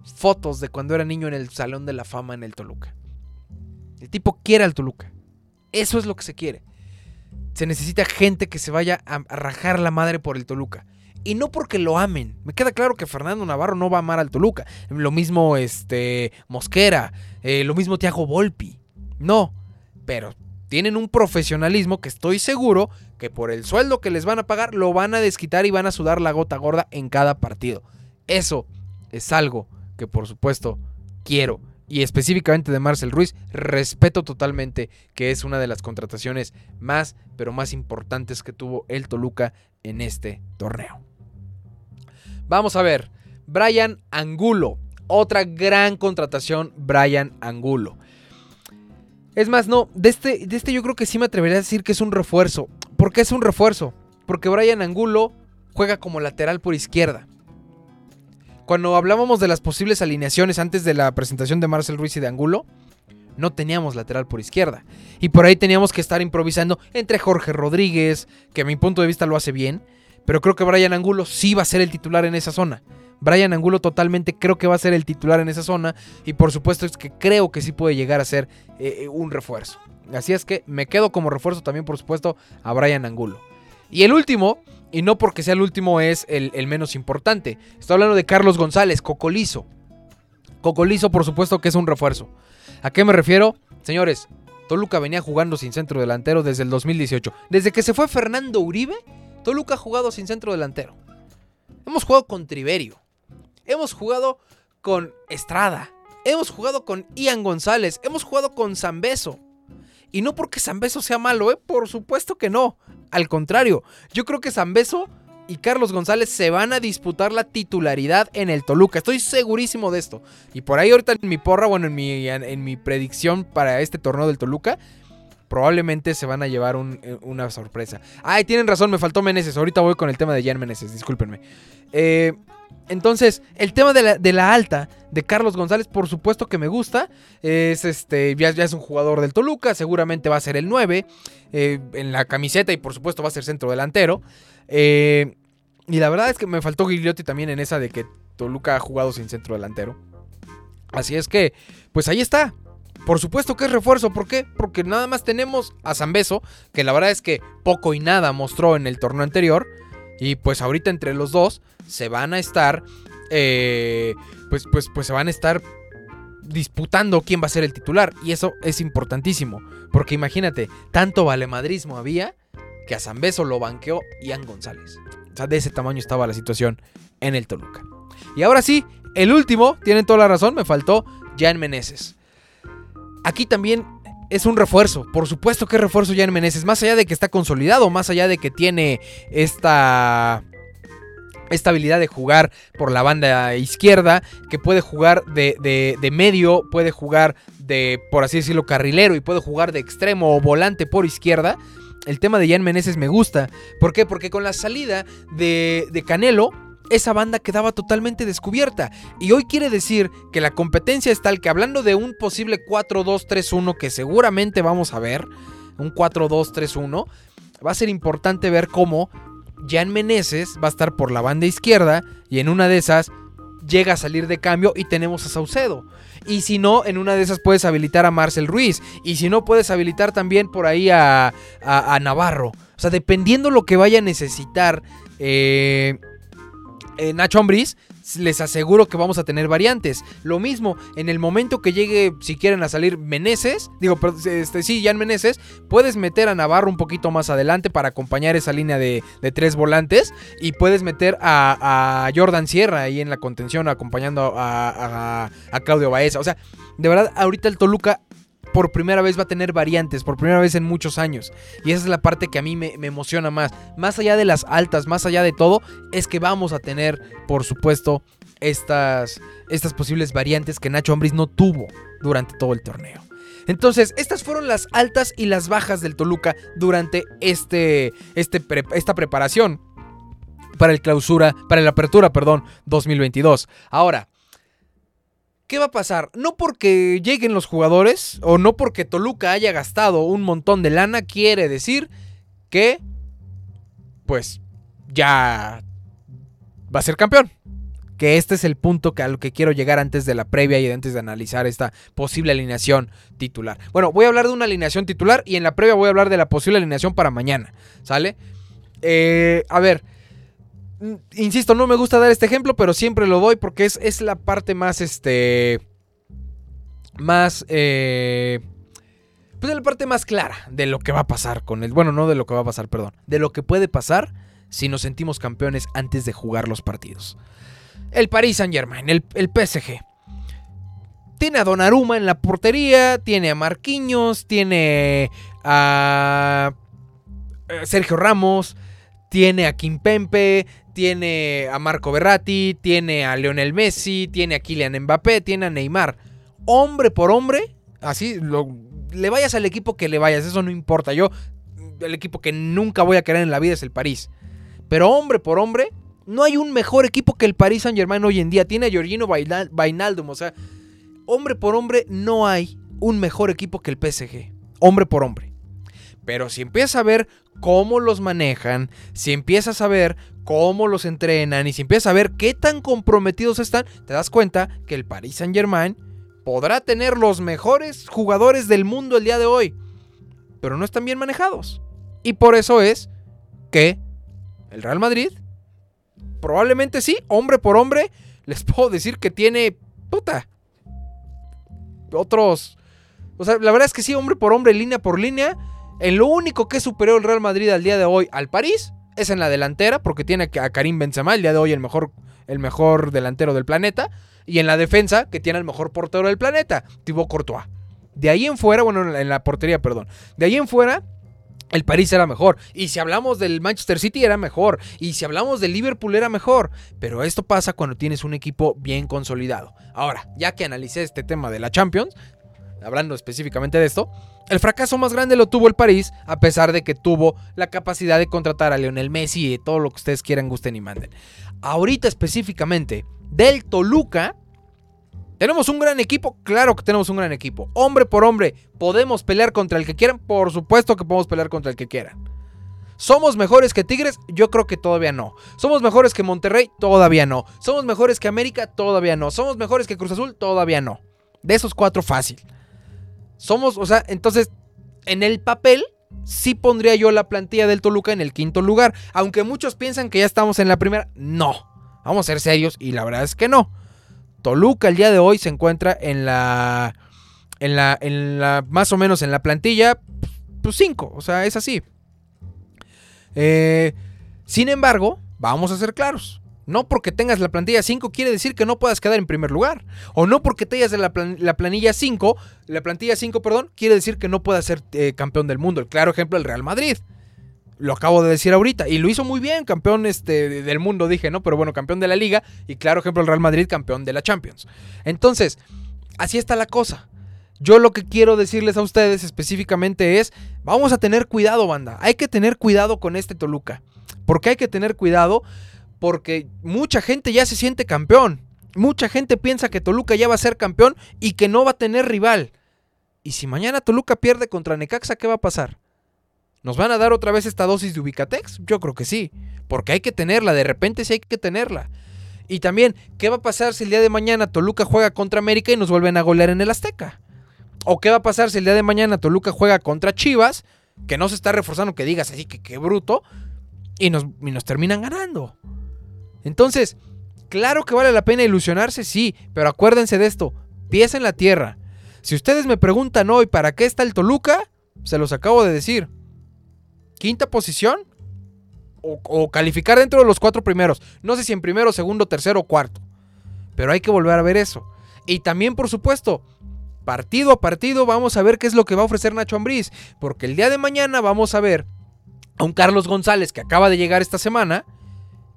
fotos de cuando era niño en el Salón de la Fama en el Toluca. El tipo quiere al Toluca. Eso es lo que se quiere. Se necesita gente que se vaya a, rajar la madre por el Toluca. Y no porque lo amen. Me queda claro que Fernando Navarro no va a amar al Toluca. Lo mismo este, Mosquera. Eh, lo mismo Tiago Volpi. No, pero tienen un profesionalismo que estoy seguro que por el sueldo que les van a pagar lo van a desquitar y van a sudar la gota gorda en cada partido. Eso es algo que por supuesto quiero. Y específicamente de Marcel Ruiz, respeto totalmente que es una de las contrataciones más, pero más importantes que tuvo el Toluca en este torneo. Vamos a ver, Brian Angulo, otra gran contratación, Brian Angulo. Es más, no, de este, de este yo creo que sí me atrevería a decir que es un refuerzo. ¿Por qué es un refuerzo? Porque Brian Angulo juega como lateral por izquierda. Cuando hablábamos de las posibles alineaciones antes de la presentación de Marcel Ruiz y de Angulo, no teníamos lateral por izquierda. Y por ahí teníamos que estar improvisando entre Jorge Rodríguez, que a mi punto de vista lo hace bien, pero creo que Brian Angulo sí va a ser el titular en esa zona. Brian Angulo totalmente creo que va a ser el titular en esa zona y por supuesto es que creo que sí puede llegar a ser eh, eh, un refuerzo. Así es que me quedo como refuerzo también por supuesto a Brian Angulo. Y el último, y no porque sea el último es el, menos importante, estoy hablando de Carlos González, Cocolizo. Cocolizo por supuesto que es un refuerzo. ¿A qué me refiero? Señores, Toluca venía jugando sin centro delantero desde el 2018. Desde que se fue Fernando Uribe, Toluca ha jugado sin centro delantero. Hemos jugado con Triverio. Hemos jugado con Estrada. Hemos jugado con Ian González. Hemos jugado con Zambeso. Y no porque Zambeso sea malo, ¿eh? Por supuesto que no. Al contrario, yo creo que Zambeso y Carlos González se van a disputar la titularidad en el Toluca. Estoy segurísimo de esto. Y por ahí ahorita en mi porra, bueno, en mi, en mi predicción para este torneo del Toluca, probablemente se van a llevar eh, una sorpresa. Ay, tienen razón, me faltó Meneses. Ahorita voy con el tema de Jan Meneses, discúlpenme. Eh, Entonces, el tema de la, alta de Carlos González, por supuesto que me gusta. Es este, ya, es un jugador del Toluca, seguramente va a ser el 9 eh, en la camiseta y por supuesto va a ser centro delantero. Eh, y la verdad es que me faltó Gigliotti también en esa de que Toluca ha jugado sin centro delantero. Así es que, pues ahí está. Por supuesto que es refuerzo. ¿Por qué? Porque nada más tenemos a Zambeso, que la verdad es que poco y nada mostró en el torneo anterior. Y pues ahorita entre los dos se van a estar. Eh, pues, pues, pues se van a estar disputando quién va a ser el titular. Y eso es importantísimo. Porque imagínate, tanto valemadrismo había que a Zambeso lo banqueó Ian González. O sea, de ese tamaño estaba la situación en el Toluca. Y ahora sí, el último, tienen toda la razón, me faltó Jan Meneses. Aquí también es un refuerzo. Por supuesto que refuerzo Jan Meneses. Más allá de que está consolidado, más allá de que tiene esta. Esta habilidad de jugar por la banda izquierda, que puede jugar de, de, medio, puede jugar de, por así decirlo, carrilero y puede jugar de extremo o volante por izquierda. El tema de Jan Meneses me gusta. ¿Por qué? Porque con la salida de, de Canelo, esa banda quedaba totalmente descubierta. Y hoy quiere decir que la competencia es tal que hablando de un posible 4-2-3-1 que seguramente vamos a ver, un 4-2-3-1, va a ser importante ver cómo Jan Meneses va a estar por la banda izquierda y en una de esas llega a salir de cambio y tenemos a Saucedo. Y si no, en una de esas puedes habilitar a Marcel Ruiz. Y si no, puedes habilitar también por ahí a, a, Navarro. O sea, dependiendo lo que vaya a necesitar eh, eh, Nacho Ambriz, les aseguro que vamos a tener variantes. Lo mismo, en el momento que llegue, si quieren a salir Meneses, digo, este, sí, en Meneses, puedes meter a Navarro un poquito más adelante para acompañar esa línea de, tres volantes y puedes meter a, Jordan Sierra ahí en la contención acompañando a, a Claudio Baeza. O sea, de verdad, ahorita el Toluca por primera vez va a tener variantes, por primera vez en muchos años. Y esa es la parte que a mí me, emociona más. Más allá de las altas, más allá de todo, es que vamos a tener, por supuesto, estas, estas posibles variantes que Nacho Ambriz no tuvo durante todo el torneo. Entonces, estas fueron las altas y las bajas del Toluca durante este, este esta preparación para el clausura, para la apertura, perdón, 2022. Ahora, ¿Qué va a pasar? No porque lleguen los jugadores o no porque Toluca haya gastado un montón de lana, quiere decir que, pues, ya va a ser campeón. Que este es el punto que a lo que quiero llegar antes de la previa y antes de analizar esta posible alineación titular. Bueno, voy a hablar de una alineación titular y en la previa voy a hablar de la posible alineación para mañana. ¿Sale? Eh, a ver, insisto, no me gusta dar este ejemplo, pero siempre lo doy porque es, es la parte más, este, más, eh, pues es la parte más clara de lo que va a pasar con el, bueno, no de lo que va a pasar, perdón, de lo que puede pasar si nos sentimos campeones antes de jugar los partidos. El Paris Saint Germain, el, el PSG. Tiene a Donnarumma en la portería, tiene a Marquinhos, tiene a eh, Sergio Ramos, tiene a Kimpempe, tiene a Marco Berratti, tiene a Lionel Messi, tiene a Kylian Mbappé, tiene a Neymar. Hombre por hombre, así, le vayas al equipo que le vayas, eso no importa. Yo, el equipo que nunca voy a querer en la vida es el París. Pero hombre por hombre, no hay un mejor equipo que el Paris Saint Germain hoy en día. Tiene a Giorgino Bainaldum, o sea, hombre por hombre, no hay un mejor equipo que el PSG. Hombre por hombre. Pero si empiezas a ver cómo los manejan, si empiezas a ver cómo los entrenan y si empiezas a ver qué tan comprometidos están, te das cuenta que el Paris Saint Germain podrá tener los mejores jugadores del mundo el día de hoy, pero no están bien manejados. Y por eso es que el Real Madrid, probablemente sí, hombre por hombre, les puedo decir que tiene puta. Otros. O sea, la verdad es que sí, hombre por hombre, línea por línea en lo único que superó el Real Madrid al día de hoy al París es en la delantera, porque tiene a Karim Benzema, el día de hoy el mejor, el mejor delantero del planeta, y en la defensa, que tiene el mejor portero del planeta, Thibaut Courtois. De ahí en fuera, bueno, en la portería, perdón. De ahí en fuera, el París era mejor. Y si hablamos del Manchester City era mejor. Y si hablamos del Liverpool era mejor. Pero esto pasa cuando tienes un equipo bien consolidado. Ahora, ya que analicé este tema de la Champions, hablando específicamente de esto, el fracaso más grande lo tuvo el París, a pesar de que tuvo la capacidad de contratar a Lionel Messi y todo lo que ustedes quieran, gusten y manden. Ahorita específicamente, del Toluca, ¿tenemos un gran equipo? Claro que tenemos un gran equipo. Hombre por hombre, ¿podemos pelear contra el que quieran? Por supuesto que podemos pelear contra el que quieran. ¿Somos mejores que Tigres? Yo creo que todavía no. ¿Somos mejores que Monterrey? Todavía no. ¿Somos mejores que América? Todavía no. ¿Somos mejores que Cruz Azul? Todavía no. De esos cuatro fácil. Somos, o sea, entonces, en el papel, sí pondría yo la plantilla del Toluca en el quinto lugar. Aunque muchos piensan que ya estamos en la primera, no. Vamos a ser serios y la verdad es que no. Toluca el día de hoy se encuentra en la, en la, en la, más o menos en la plantilla, pues 5, o sea, es así. Eh, sin embargo, vamos a ser claros. No porque tengas la plantilla 5 quiere decir que no puedas quedar en primer lugar. O no porque tengas la, la planilla 5, la plantilla 5, perdón, quiere decir que no puedas ser eh, campeón del mundo. El claro ejemplo, el Real Madrid. Lo acabo de decir ahorita. Y lo hizo muy bien, campeón este, del mundo, dije, ¿no? Pero bueno, campeón de la liga. Y claro ejemplo, el Real Madrid, campeón de la Champions. Entonces, así está la cosa. Yo lo que quiero decirles a ustedes específicamente es, vamos a tener cuidado, banda. Hay que tener cuidado con este Toluca. ¿Por qué hay que tener cuidado? Porque mucha gente ya se siente campeón. Mucha gente piensa que Toluca ya va a ser campeón y que no va a tener rival. Y si mañana Toluca pierde contra Necaxa, ¿qué va a pasar? ¿Nos van a dar otra vez esta dosis de Ubicatex? Yo creo que sí, porque hay que tenerla, de repente sí hay que tenerla. Y también, ¿qué va a pasar si el día de mañana Toluca juega contra América y nos vuelven a golear en el Azteca? ¿O qué va a pasar si el día de mañana Toluca juega contra Chivas, que no se está reforzando, que digas así que qué bruto, y nos, y nos terminan ganando? Entonces, claro que vale la pena ilusionarse, sí, pero acuérdense de esto, pies en la tierra. Si ustedes me preguntan hoy para qué está el Toluca, se los acabo de decir. Quinta posición o, o, calificar dentro de los cuatro primeros. No sé si en primero, segundo, tercero o cuarto. Pero hay que volver a ver eso. Y también, por supuesto, partido a partido vamos a ver qué es lo que va a ofrecer Nacho Ambriz. Porque el día de mañana vamos a ver a un Carlos González que acaba de llegar esta semana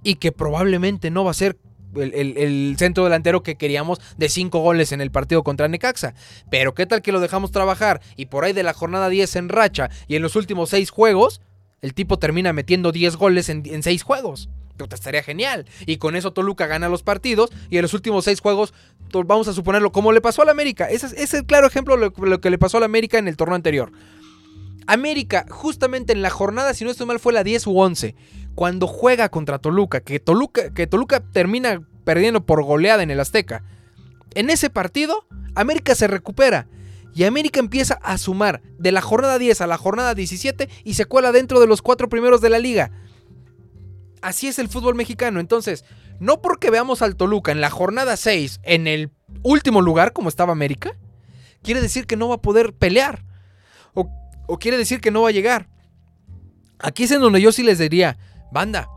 y que probablemente no va a ser el, centro delantero que queríamos de 5 goles en el partido contra Necaxa. Pero qué tal que lo dejamos trabajar y por ahí de la jornada 10 en racha y en los últimos 6 juegos, el tipo termina metiendo 10 goles en 6 juegos. Te estaría genial. Y con eso Toluca gana los partidos y en los últimos 6 juegos, vamos a suponerlo, como le pasó al América. Ese es, el claro ejemplo de lo, lo que le pasó al América en el torneo anterior. América, justamente en la jornada, si no estoy mal, fue la 10 u 11 cuando juega contra Toluca, que Toluca, que Toluca termina perdiendo por goleada en el Azteca. En ese partido, América se recupera y América empieza a sumar de la jornada 10 a la jornada 17 y se cuela dentro de los cuatro primeros de la liga. Así es el fútbol mexicano. Entonces, no porque veamos al Toluca en la jornada 6 en el último lugar, como estaba América, quiere decir que no va a poder pelear. O, o quiere decir que no va a llegar. Aquí es en donde yo sí les diría, Banda,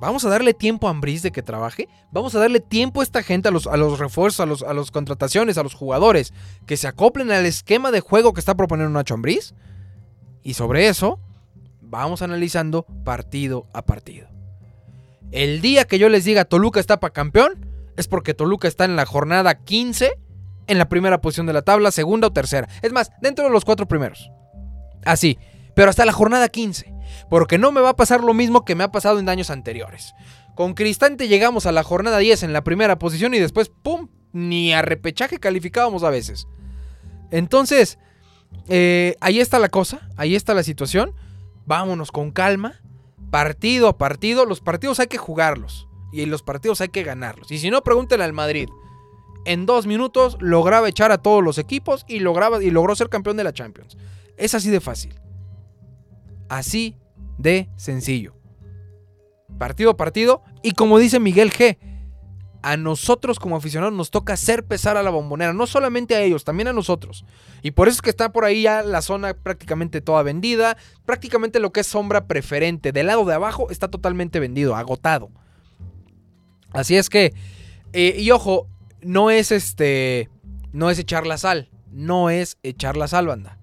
vamos a darle tiempo a Ambris de que trabaje. Vamos a darle tiempo a esta gente, a los, los refuerzos, a, los, las contrataciones, a los jugadores, que se acoplen al esquema de juego que está proponiendo Nacho Ambriz. Y sobre eso, vamos analizando partido a partido. El día que yo les diga Toluca está para campeón, es porque Toluca está en la jornada 15, en la primera posición de la tabla, segunda o tercera. Es más, dentro de los cuatro primeros. Así, pero hasta la jornada 15 porque no me va a pasar lo mismo que me ha pasado en años anteriores. Con Cristante llegamos a la jornada 10 en la primera posición y después, ¡pum! Ni a repechaje calificábamos a veces. Entonces, eh, ahí está la cosa, ahí está la situación. Vámonos con calma, partido a partido. Los partidos hay que jugarlos y los partidos hay que ganarlos. Y si no, pregúntenle al Madrid. En dos minutos lograba echar a todos los equipos y, lograba, y logró ser campeón de la Champions. Es así de fácil. Así de sencillo. Partido a partido. Y como dice Miguel G, a nosotros como aficionados nos toca hacer pesar a la bombonera. No solamente a ellos, también a nosotros. Y por eso es que está por ahí ya la zona prácticamente toda vendida. Prácticamente lo que es sombra preferente. Del lado de abajo está totalmente vendido, agotado. Así es que, eh, y ojo, no es este, no es echar la sal. No es echar la sal, banda.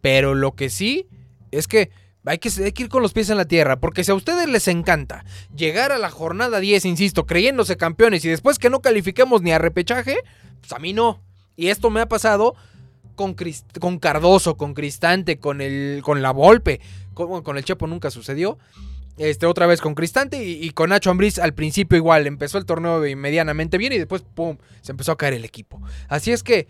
Pero lo que sí es que hay que, ir con los pies en la tierra, porque si a ustedes les encanta llegar a la jornada 10, insisto, creyéndose campeones y después que no califiquemos ni a repechaje, pues a mí no. Y esto me ha pasado con, con Cardoso, con Cristante, con, el, con la Volpe. Con, con el Chepo nunca sucedió. Este, otra vez con Cristante y, con Nacho Ambriz al principio igual. Empezó el torneo medianamente bien y después, ¡pum! Se empezó a caer el equipo. Así es que,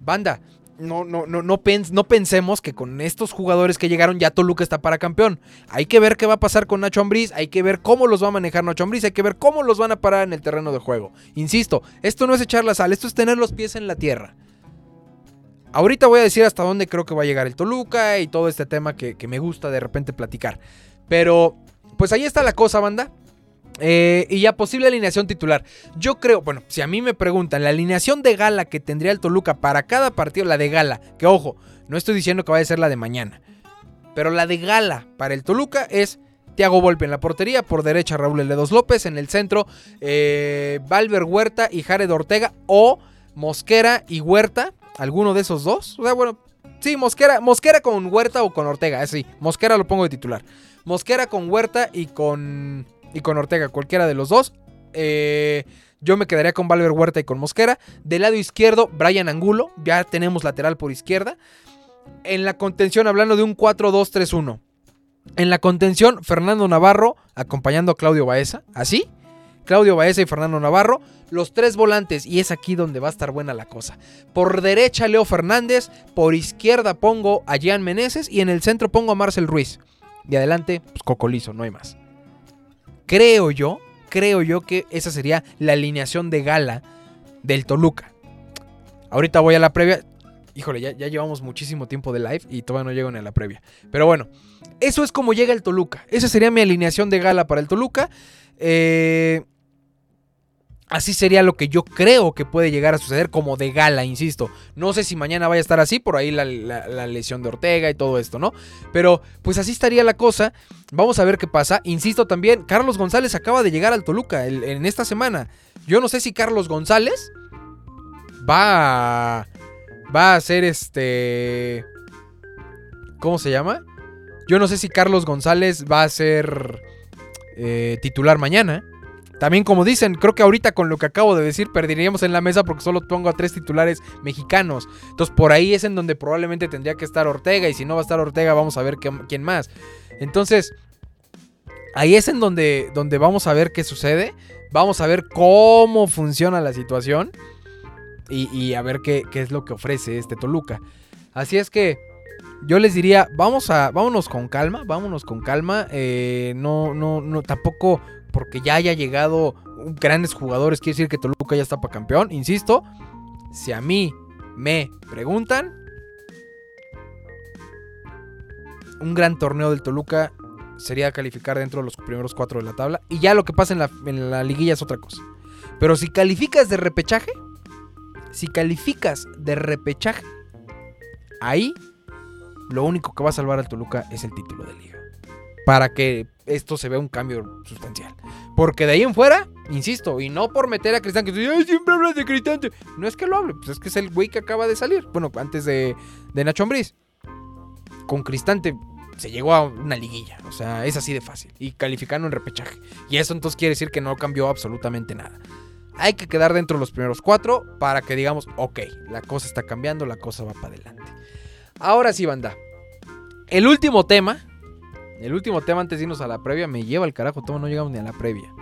banda, no, no, no, no, no, pensemos que con estos jugadores que llegaron ya Toluca está para campeón. Hay que ver qué va a pasar con Nacho Ambriz, hay que ver cómo los va a manejar Nacho Ambriz, hay que ver cómo los van a parar en el terreno de juego. Insisto, esto no es echar la sal, esto es tener los pies en la tierra. Ahorita voy a decir hasta dónde creo que va a llegar el Toluca y todo este tema que, que me gusta de repente platicar. Pero pues ahí está la cosa, banda. Eh, y ya posible alineación titular. Yo creo, bueno, si a mí me preguntan, la alineación de gala que tendría el Toluca para cada partido, la de gala, que ojo, no estoy diciendo que vaya a ser la de mañana, pero la de gala para el Toluca es Tiago Volpe en la portería, por derecha Raúl Ledos López, en el centro eh, Valver Huerta y Jared Ortega, o Mosquera y Huerta, alguno de esos dos. O sea, bueno, sí, Mosquera, Mosquera con Huerta o con Ortega, así, Mosquera lo pongo de titular. Mosquera con Huerta y con, y con Ortega, cualquiera de los dos. Eh, yo me quedaría con Valver Huerta y con Mosquera. Del lado izquierdo, Brian Angulo. Ya tenemos lateral por izquierda. En la contención, hablando de un 4-2-3-1. En la contención, Fernando Navarro acompañando a Claudio Baeza. Así. Claudio Baeza y Fernando Navarro. Los tres volantes. Y es aquí donde va a estar buena la cosa. Por derecha, Leo Fernández. Por izquierda pongo a Jean Meneses. Y en el centro pongo a Marcel Ruiz. Y adelante, pues cocolizo, no hay más. Creo yo, creo yo que esa sería la alineación de gala del Toluca. Ahorita voy a la previa. Híjole, ya, ya llevamos muchísimo tiempo de live y todavía no llego ni a la previa. Pero bueno, eso es como llega el Toluca. Esa sería mi alineación de gala para el Toluca. Eh, Así sería lo que yo creo que puede llegar a suceder como de gala, insisto. No sé si mañana vaya a estar así, por ahí la, lesión de Ortega y todo esto, ¿no? Pero pues así estaría la cosa. Vamos a ver qué pasa. Insisto también, Carlos González acaba de llegar al Toluca en esta semana. Yo no sé si Carlos González va a, va a ser este... ¿Cómo se llama? Yo no sé si Carlos González va a ser eh, titular mañana. También como dicen, creo que ahorita con lo que acabo de decir perderíamos en la mesa porque solo pongo a tres titulares mexicanos. Entonces por ahí es en donde probablemente tendría que estar Ortega y si no va a estar Ortega vamos a ver quién más. Entonces ahí es en donde, donde vamos a ver qué sucede. Vamos a ver cómo funciona la situación y, a ver qué, qué, es lo que ofrece este Toluca. Así es que yo les diría, vamos a, vámonos con calma, vámonos con calma. Eh, no, no, no, tampoco porque ya haya llegado grandes jugadores, quiere decir que Toluca ya está para campeón. Insisto, si a mí me preguntan, un gran torneo del Toluca sería calificar dentro de los primeros cuatro de la tabla. Y ya lo que pasa en la, en la liguilla es otra cosa. Pero si calificas de repechaje, si calificas de repechaje, ahí lo único que va a salvar al Toluca es el título de liga. Para que esto se vea un cambio sustancial. Porque de ahí en fuera, insisto, y no por meter a Cristán, que siempre hablas de Cristán. No es que lo hable, pues es que es el güey que acaba de salir. Bueno, antes de, de Nacho Ambriz. Con Cristante se llegó a una liguilla. O sea, es así de fácil. Y calificando en repechaje. Y eso entonces quiere decir que no cambió absolutamente nada. Hay que quedar dentro de los primeros cuatro para que digamos, ok, la cosa está cambiando, la cosa va para adelante. Ahora sí, banda. El último tema, el último tema antes de irnos a la previa me lleva al carajo, no llegamos ni a la previa.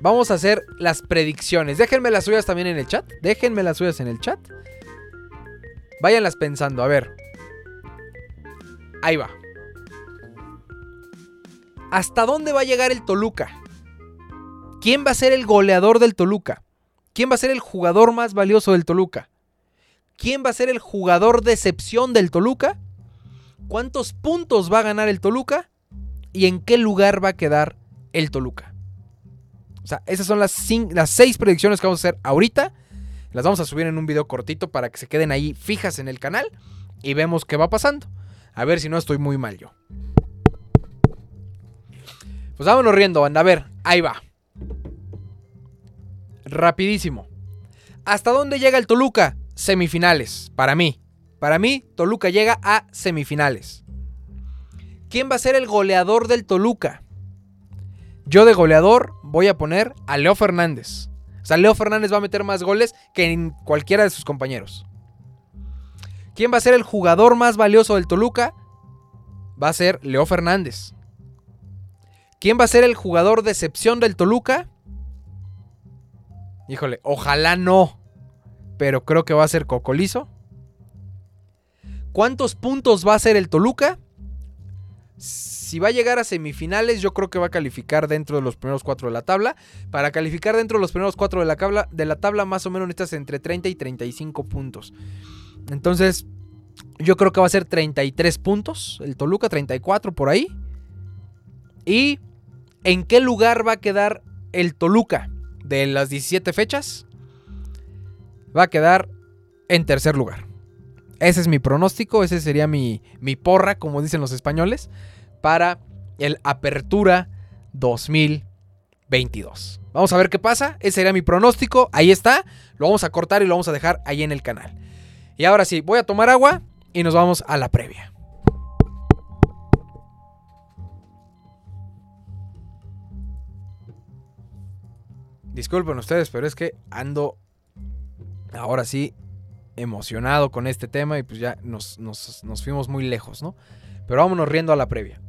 Vamos a hacer las predicciones. Déjenme las suyas también en el chat. Déjenme las suyas en el chat. Váyanlas pensando, a ver. Ahí va. ¿Hasta dónde va a llegar el Toluca? ¿Quién va a ser el goleador del Toluca? ¿Quién va a ser el jugador más valioso del Toluca? ¿Quién va a ser el jugador de excepción del Toluca? Cuántos puntos va a ganar el Toluca y en qué lugar va a quedar el Toluca. O sea, esas son las, las seis predicciones que vamos a hacer ahorita. Las vamos a subir en un video cortito para que se queden ahí fijas en el canal y vemos qué va pasando. A ver si no estoy muy mal yo. Pues vámonos riendo, banda. A ver, ahí va. Rapidísimo. ¿Hasta dónde llega el Toluca? Semifinales, para mí. Para mí, Toluca llega a semifinales. ¿Quién va a ser el goleador del Toluca? Yo de goleador voy a poner a Leo Fernández. sea, Leo Fernández va a meter más goles que en cualquiera de sus compañeros. ¿Quién va a ser el jugador más valioso del Toluca? Va a ser Leo Fernández. ¿Quién va a ser el jugador de excepción del Toluca? Híjole, ojalá no. Pero creo que va a ser Cocolizo. ¿Cuántos puntos va a ser el Toluca? Si va a llegar a semifinales, yo creo que va a calificar dentro de los primeros cuatro de la tabla. Para calificar dentro de los primeros cuatro de la tabla, de la tabla más o menos necesitas entre 30 y 35 puntos. Entonces, yo creo que va a ser 33 puntos. El Toluca, 34 por ahí. ¿Y en qué lugar va a quedar el Toluca de las 17 fechas? Va a quedar en tercer lugar. Ese es mi pronóstico, ese sería mi, mi porra, como dicen los españoles, para el Apertura 2022. Vamos a ver qué pasa, ese sería mi pronóstico, ahí está, lo vamos a cortar y lo vamos a dejar ahí en el canal. Y ahora sí, voy a tomar agua y nos vamos a la previa. Disculpen ustedes, pero es que ando ahora sí emocionado con este tema y pues ya nos, fuimos muy lejos, ¿no? Pero vámonos riendo a la previa.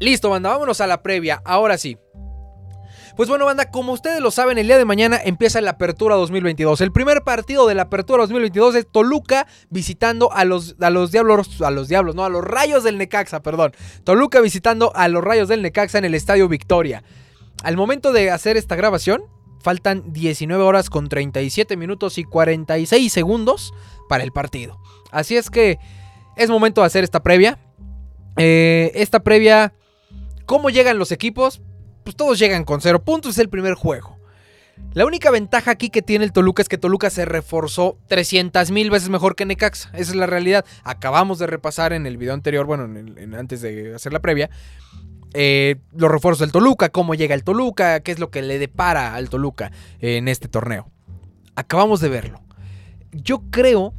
Listo, banda, vámonos a la previa. Ahora sí. Pues bueno, banda, como ustedes lo saben, el día de mañana empieza la Apertura 2022. El primer partido de la Apertura 2022 es Toluca visitando a los, a los Diablos, a los Diablos, no, a los Rayos del Necaxa, perdón. Toluca visitando a los Rayos del Necaxa en el Estadio Victoria. Al momento de hacer esta grabación, faltan 19 horas con 37 minutos y 46 segundos para el partido. Así es que es momento de hacer esta previa. Eh, esta previa, ¿cómo llegan los equipos? Pues todos llegan con cero puntos, es el primer juego. La única ventaja aquí que tiene el Toluca es que Toluca se reforzó 300 mil veces mejor que Necaxa. Esa es la realidad. Acabamos de repasar en el video anterior, bueno, antes de hacer la previa, eh, los refuerzos del Toluca, cómo llega el Toluca, qué es lo que le depara al Toluca en este torneo. Acabamos de verlo. Yo creo,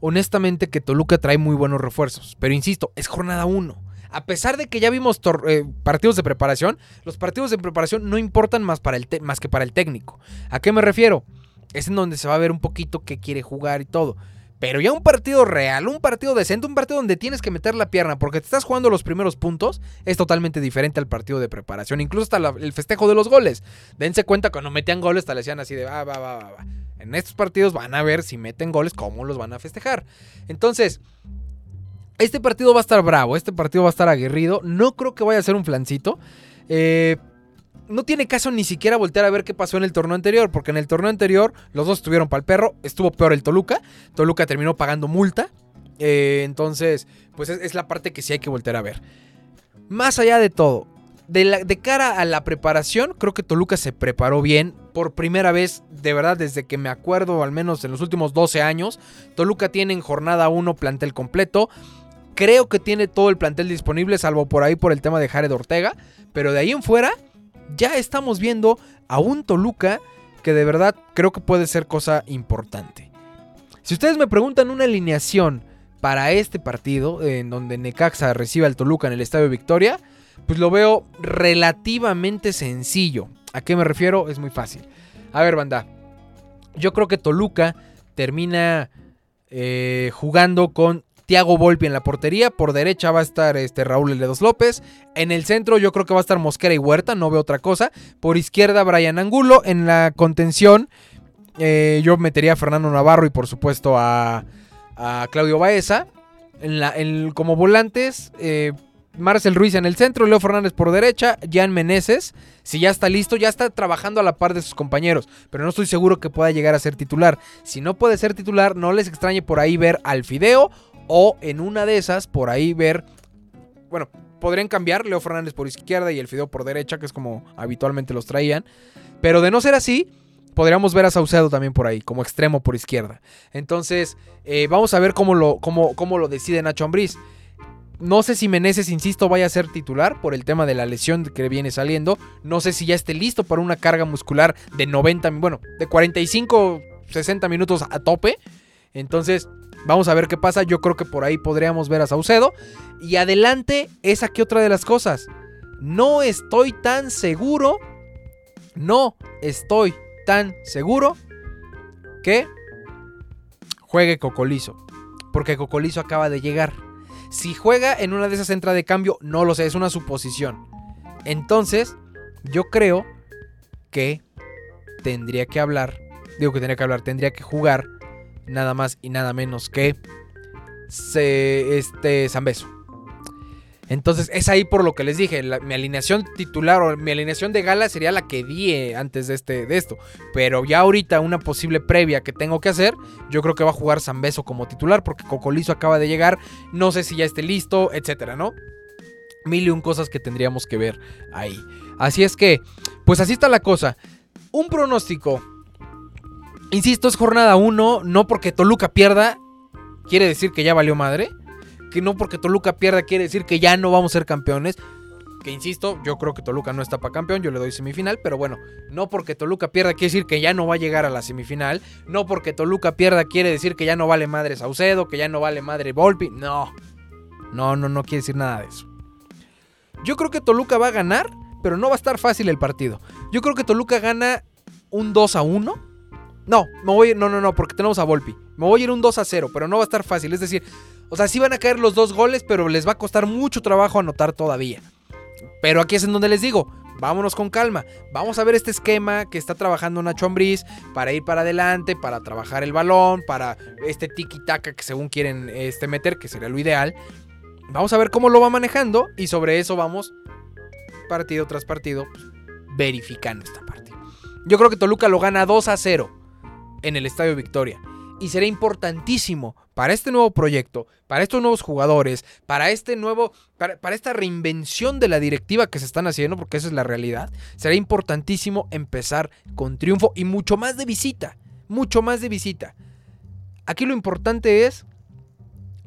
honestamente, que Toluca trae muy buenos refuerzos. Pero insisto, es jornada 1 a pesar de que ya vimos eh, partidos de preparación, los partidos de preparación no importan más, para el más que para el técnico. ¿A qué me refiero? Es en donde se va a ver un poquito qué quiere jugar y todo. Pero ya un partido real, un partido decente, un partido donde tienes que meter la pierna porque te estás jugando los primeros puntos, es totalmente diferente al partido de preparación. Incluso hasta el festejo de los goles. Dense cuenta cuando metían goles, te le decían así de va, va, va, va. En estos partidos van a ver si meten goles, cómo los van a festejar. Entonces, este partido va a estar bravo, este partido va a estar aguerrido. No creo que vaya a ser un flancito. Eh, no tiene caso ni siquiera voltear a ver qué pasó en el torneo anterior, porque en el torneo anterior los dos estuvieron para el perro, estuvo peor el Toluca, Toluca terminó pagando multa, eh, entonces pues es, la parte que sí hay que voltear a ver. Más allá de todo, de, de, cara a la preparación, creo que Toluca se preparó bien por primera vez, de verdad, desde que me acuerdo, al menos en los últimos 12 años. Toluca tiene en jornada 1 plantel completo. Creo que tiene todo el plantel disponible, salvo por ahí por el tema de Jared Ortega. Pero de ahí en fuera, ya estamos viendo a un Toluca que de verdad creo que puede ser cosa importante. Si ustedes me preguntan una alineación para este partido, en donde Necaxa recibe al Toluca en el Estadio Victoria, pues lo veo relativamente sencillo. ¿A qué me refiero? Es muy fácil. A ver, banda. Yo creo que Toluca termina eh, jugando con Tiago Volpi en la portería. Por derecha va a estar este Raúl Ledos López. En el centro yo creo que va a estar Mosquera y Huerta, no veo otra cosa. Por izquierda Brian Angulo. En la contención eh, yo metería a Fernando Navarro y por supuesto a, Claudio Baeza. En la, como volantes, eh, Marcel Ruiz en el centro, Leo Fernández por derecha, Jan Meneses, si ya está listo, ya está trabajando a la par de sus compañeros, pero no estoy seguro que pueda llegar a ser titular. Si no puede ser titular, no les extrañe por ahí ver al Fideo o en una de esas, por ahí ver. Bueno, podrían cambiar Leo Fernández por izquierda y el Fideo por derecha, que es como habitualmente los traían. Pero de no ser así, podríamos ver a Saucedo también por ahí, como extremo por izquierda. Entonces, eh, vamos a ver cómo lo, cómo, cómo lo decide Nacho Ambriz. No sé si Meneses, insisto, vaya a ser titular por el tema de la lesión que viene saliendo. No sé si ya esté listo para una carga muscular de 90, bueno, de 45, 60 minutos a tope. Entonces, Vamos a ver qué pasa. Yo creo que por ahí podríamos ver a Saucedo. Y adelante es aquí otra de las cosas. No estoy tan seguro. No estoy tan seguro que juegue Cocolizo. Porque Cocolizo acaba de llegar. Si juega en una de esas entradas de cambio, no lo sé, es una suposición. Entonces, yo creo que tendría que hablar. Digo que tendría que hablar, tendría que jugar nada más y nada menos que se, este Zambeso. Entonces es ahí por lo que les dije, mi alineación titular o mi alineación de gala sería la que di eh, antes de, este, de esto. Pero ya ahorita una posible previa que tengo que hacer, yo creo que va a jugar Zambeso como titular porque Cocolizo acaba de llegar, no sé si ya esté listo, etcétera, ¿no? Mil y un cosas que tendríamos que ver ahí. Así es que, pues así está la cosa. Un pronóstico. Insisto, es jornada 1, no porque Toluca pierda, quiere decir que ya valió madre que no porque Toluca pierda quiere decir que ya no vamos a ser campeones. Que insisto, yo creo que Toluca no está para campeón, yo le doy semifinal, pero bueno, no porque Toluca pierda quiere decir que ya no va a llegar a la semifinal, no porque Toluca pierda quiere decir que ya no vale madre Saucedo, que ya no vale madre Volpi, no. No, no, no quiere decir nada de eso. Yo creo que Toluca va a ganar, pero no va a estar fácil el partido. Yo creo que Toluca gana un 2 a 1. No, me voy, no, no, no, porque tenemos a Volpi. Me voy a ir un 2 a 0, pero no va a estar fácil. Es decir, o sea, sí van a caer los dos goles, pero les va a costar mucho trabajo anotar todavía. Pero aquí es en donde les digo, vámonos con calma. Vamos a ver este esquema que está trabajando Nacho Ambriz para ir para adelante, para trabajar el balón, para este tiki-taka que según quieren este, meter, que sería lo ideal. Vamos a ver cómo lo va manejando y sobre eso vamos partido tras partido pues, verificando esta parte. Yo creo que Toluca lo gana 2 a 0 en el Estadio Victoria y será importantísimo para este nuevo proyecto, para estos nuevos jugadores, para este nuevo, para, esta reinvención de la directiva que se están haciendo, porque esa es la realidad, será importantísimo empezar con triunfo y mucho más de visita, mucho más de visita. Aquí lo importante es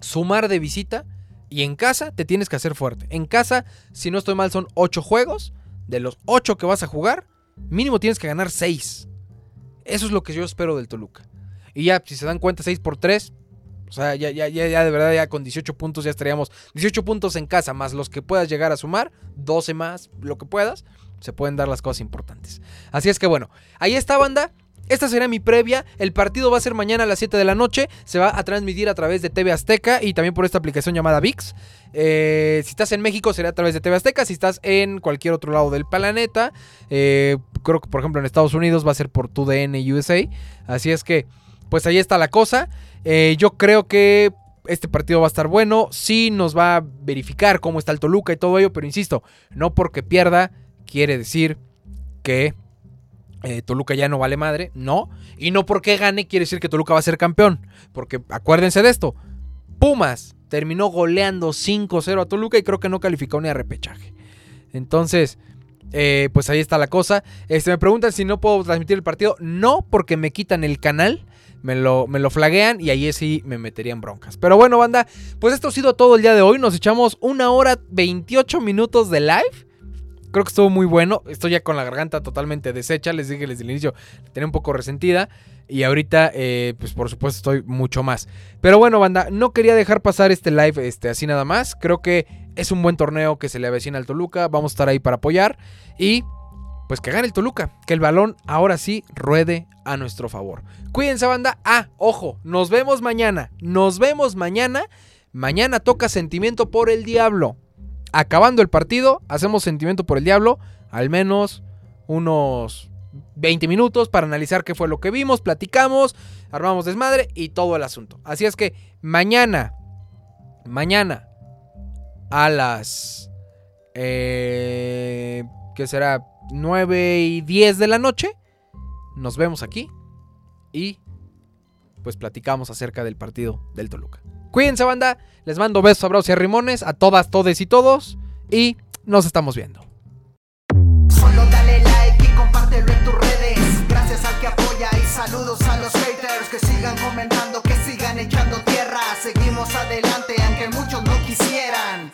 sumar de visita y en casa te tienes que hacer fuerte. En casa, si no estoy mal, son 8 juegos. De los 8 que vas a jugar, mínimo tienes que ganar 6. Eso es lo que yo espero del Toluca. Y ya, si se dan cuenta, 6 por 3. O sea, ya, ya, ya, ya de verdad, ya con 18 puntos ya estaríamos. 18 puntos en casa, más los que puedas llegar a sumar. 12 más, lo que puedas. Se pueden dar las cosas importantes. Así es que bueno, ahí está, banda. Esta será mi previa. El partido va a ser mañana a las 7 de la noche. Se va a transmitir a través de TV Azteca y también por esta aplicación llamada VIX. Eh, si estás en México será a través de TV Azteca. Si estás en cualquier otro lado del planeta, eh, creo que por ejemplo en Estados Unidos va a ser por TUDN USA. Así es que pues ahí está la cosa. Eh, yo creo que este partido va a estar bueno. Sí nos va a verificar cómo está el Toluca y todo ello, pero insisto, no porque pierda quiere decir que eh, Toluca ya no vale madre, no. Y no porque gane quiere decir que Toluca va a ser campeón. Porque acuérdense de esto. Pumas terminó goleando 5-0 a Toluca y creo que no calificó ni a repechaje. Entonces, eh, pues ahí está la cosa. Este, me preguntan si no puedo transmitir el partido. No, porque me quitan el canal me lo, me lo flaguean y ahí sí me meterían broncas. Pero bueno, banda, pues esto ha sido todo el día de hoy. Nos echamos una hora 28 minutos de live. Creo que estuvo muy bueno. Estoy ya con la garganta totalmente deshecha. Les dije desde el inicio, tenía un poco resentida. Y ahorita, eh, pues por supuesto, estoy mucho más. Pero bueno, banda, no quería dejar pasar este live este, así nada más. Creo que es un buen torneo que se le avecina al Toluca. Vamos a estar ahí para apoyar. Y pues que gane el Toluca, que el balón ahora sí ruede a nuestro favor. Cuídense banda. Ah, ojo, nos vemos mañana. Nos vemos mañana. Mañana toca sentimiento por el diablo. Acabando el partido, hacemos sentimiento por el diablo. Al menos unos 20 minutos para analizar qué fue lo que vimos, platicamos, armamos desmadre y todo el asunto. Así es que mañana, mañana a las... Eh, ¿Qué será? 9 y 10 de la noche. Nos vemos aquí y pues platicamos acerca del partido del Toluca. Cuídense banda, les mando besos, abrazos y arrimones a todas, todes y todos y nos estamos viendo. Saludos a los haters que sigan comentando, que sigan echando tierra. Seguimos adelante aunque muchos no quisieran.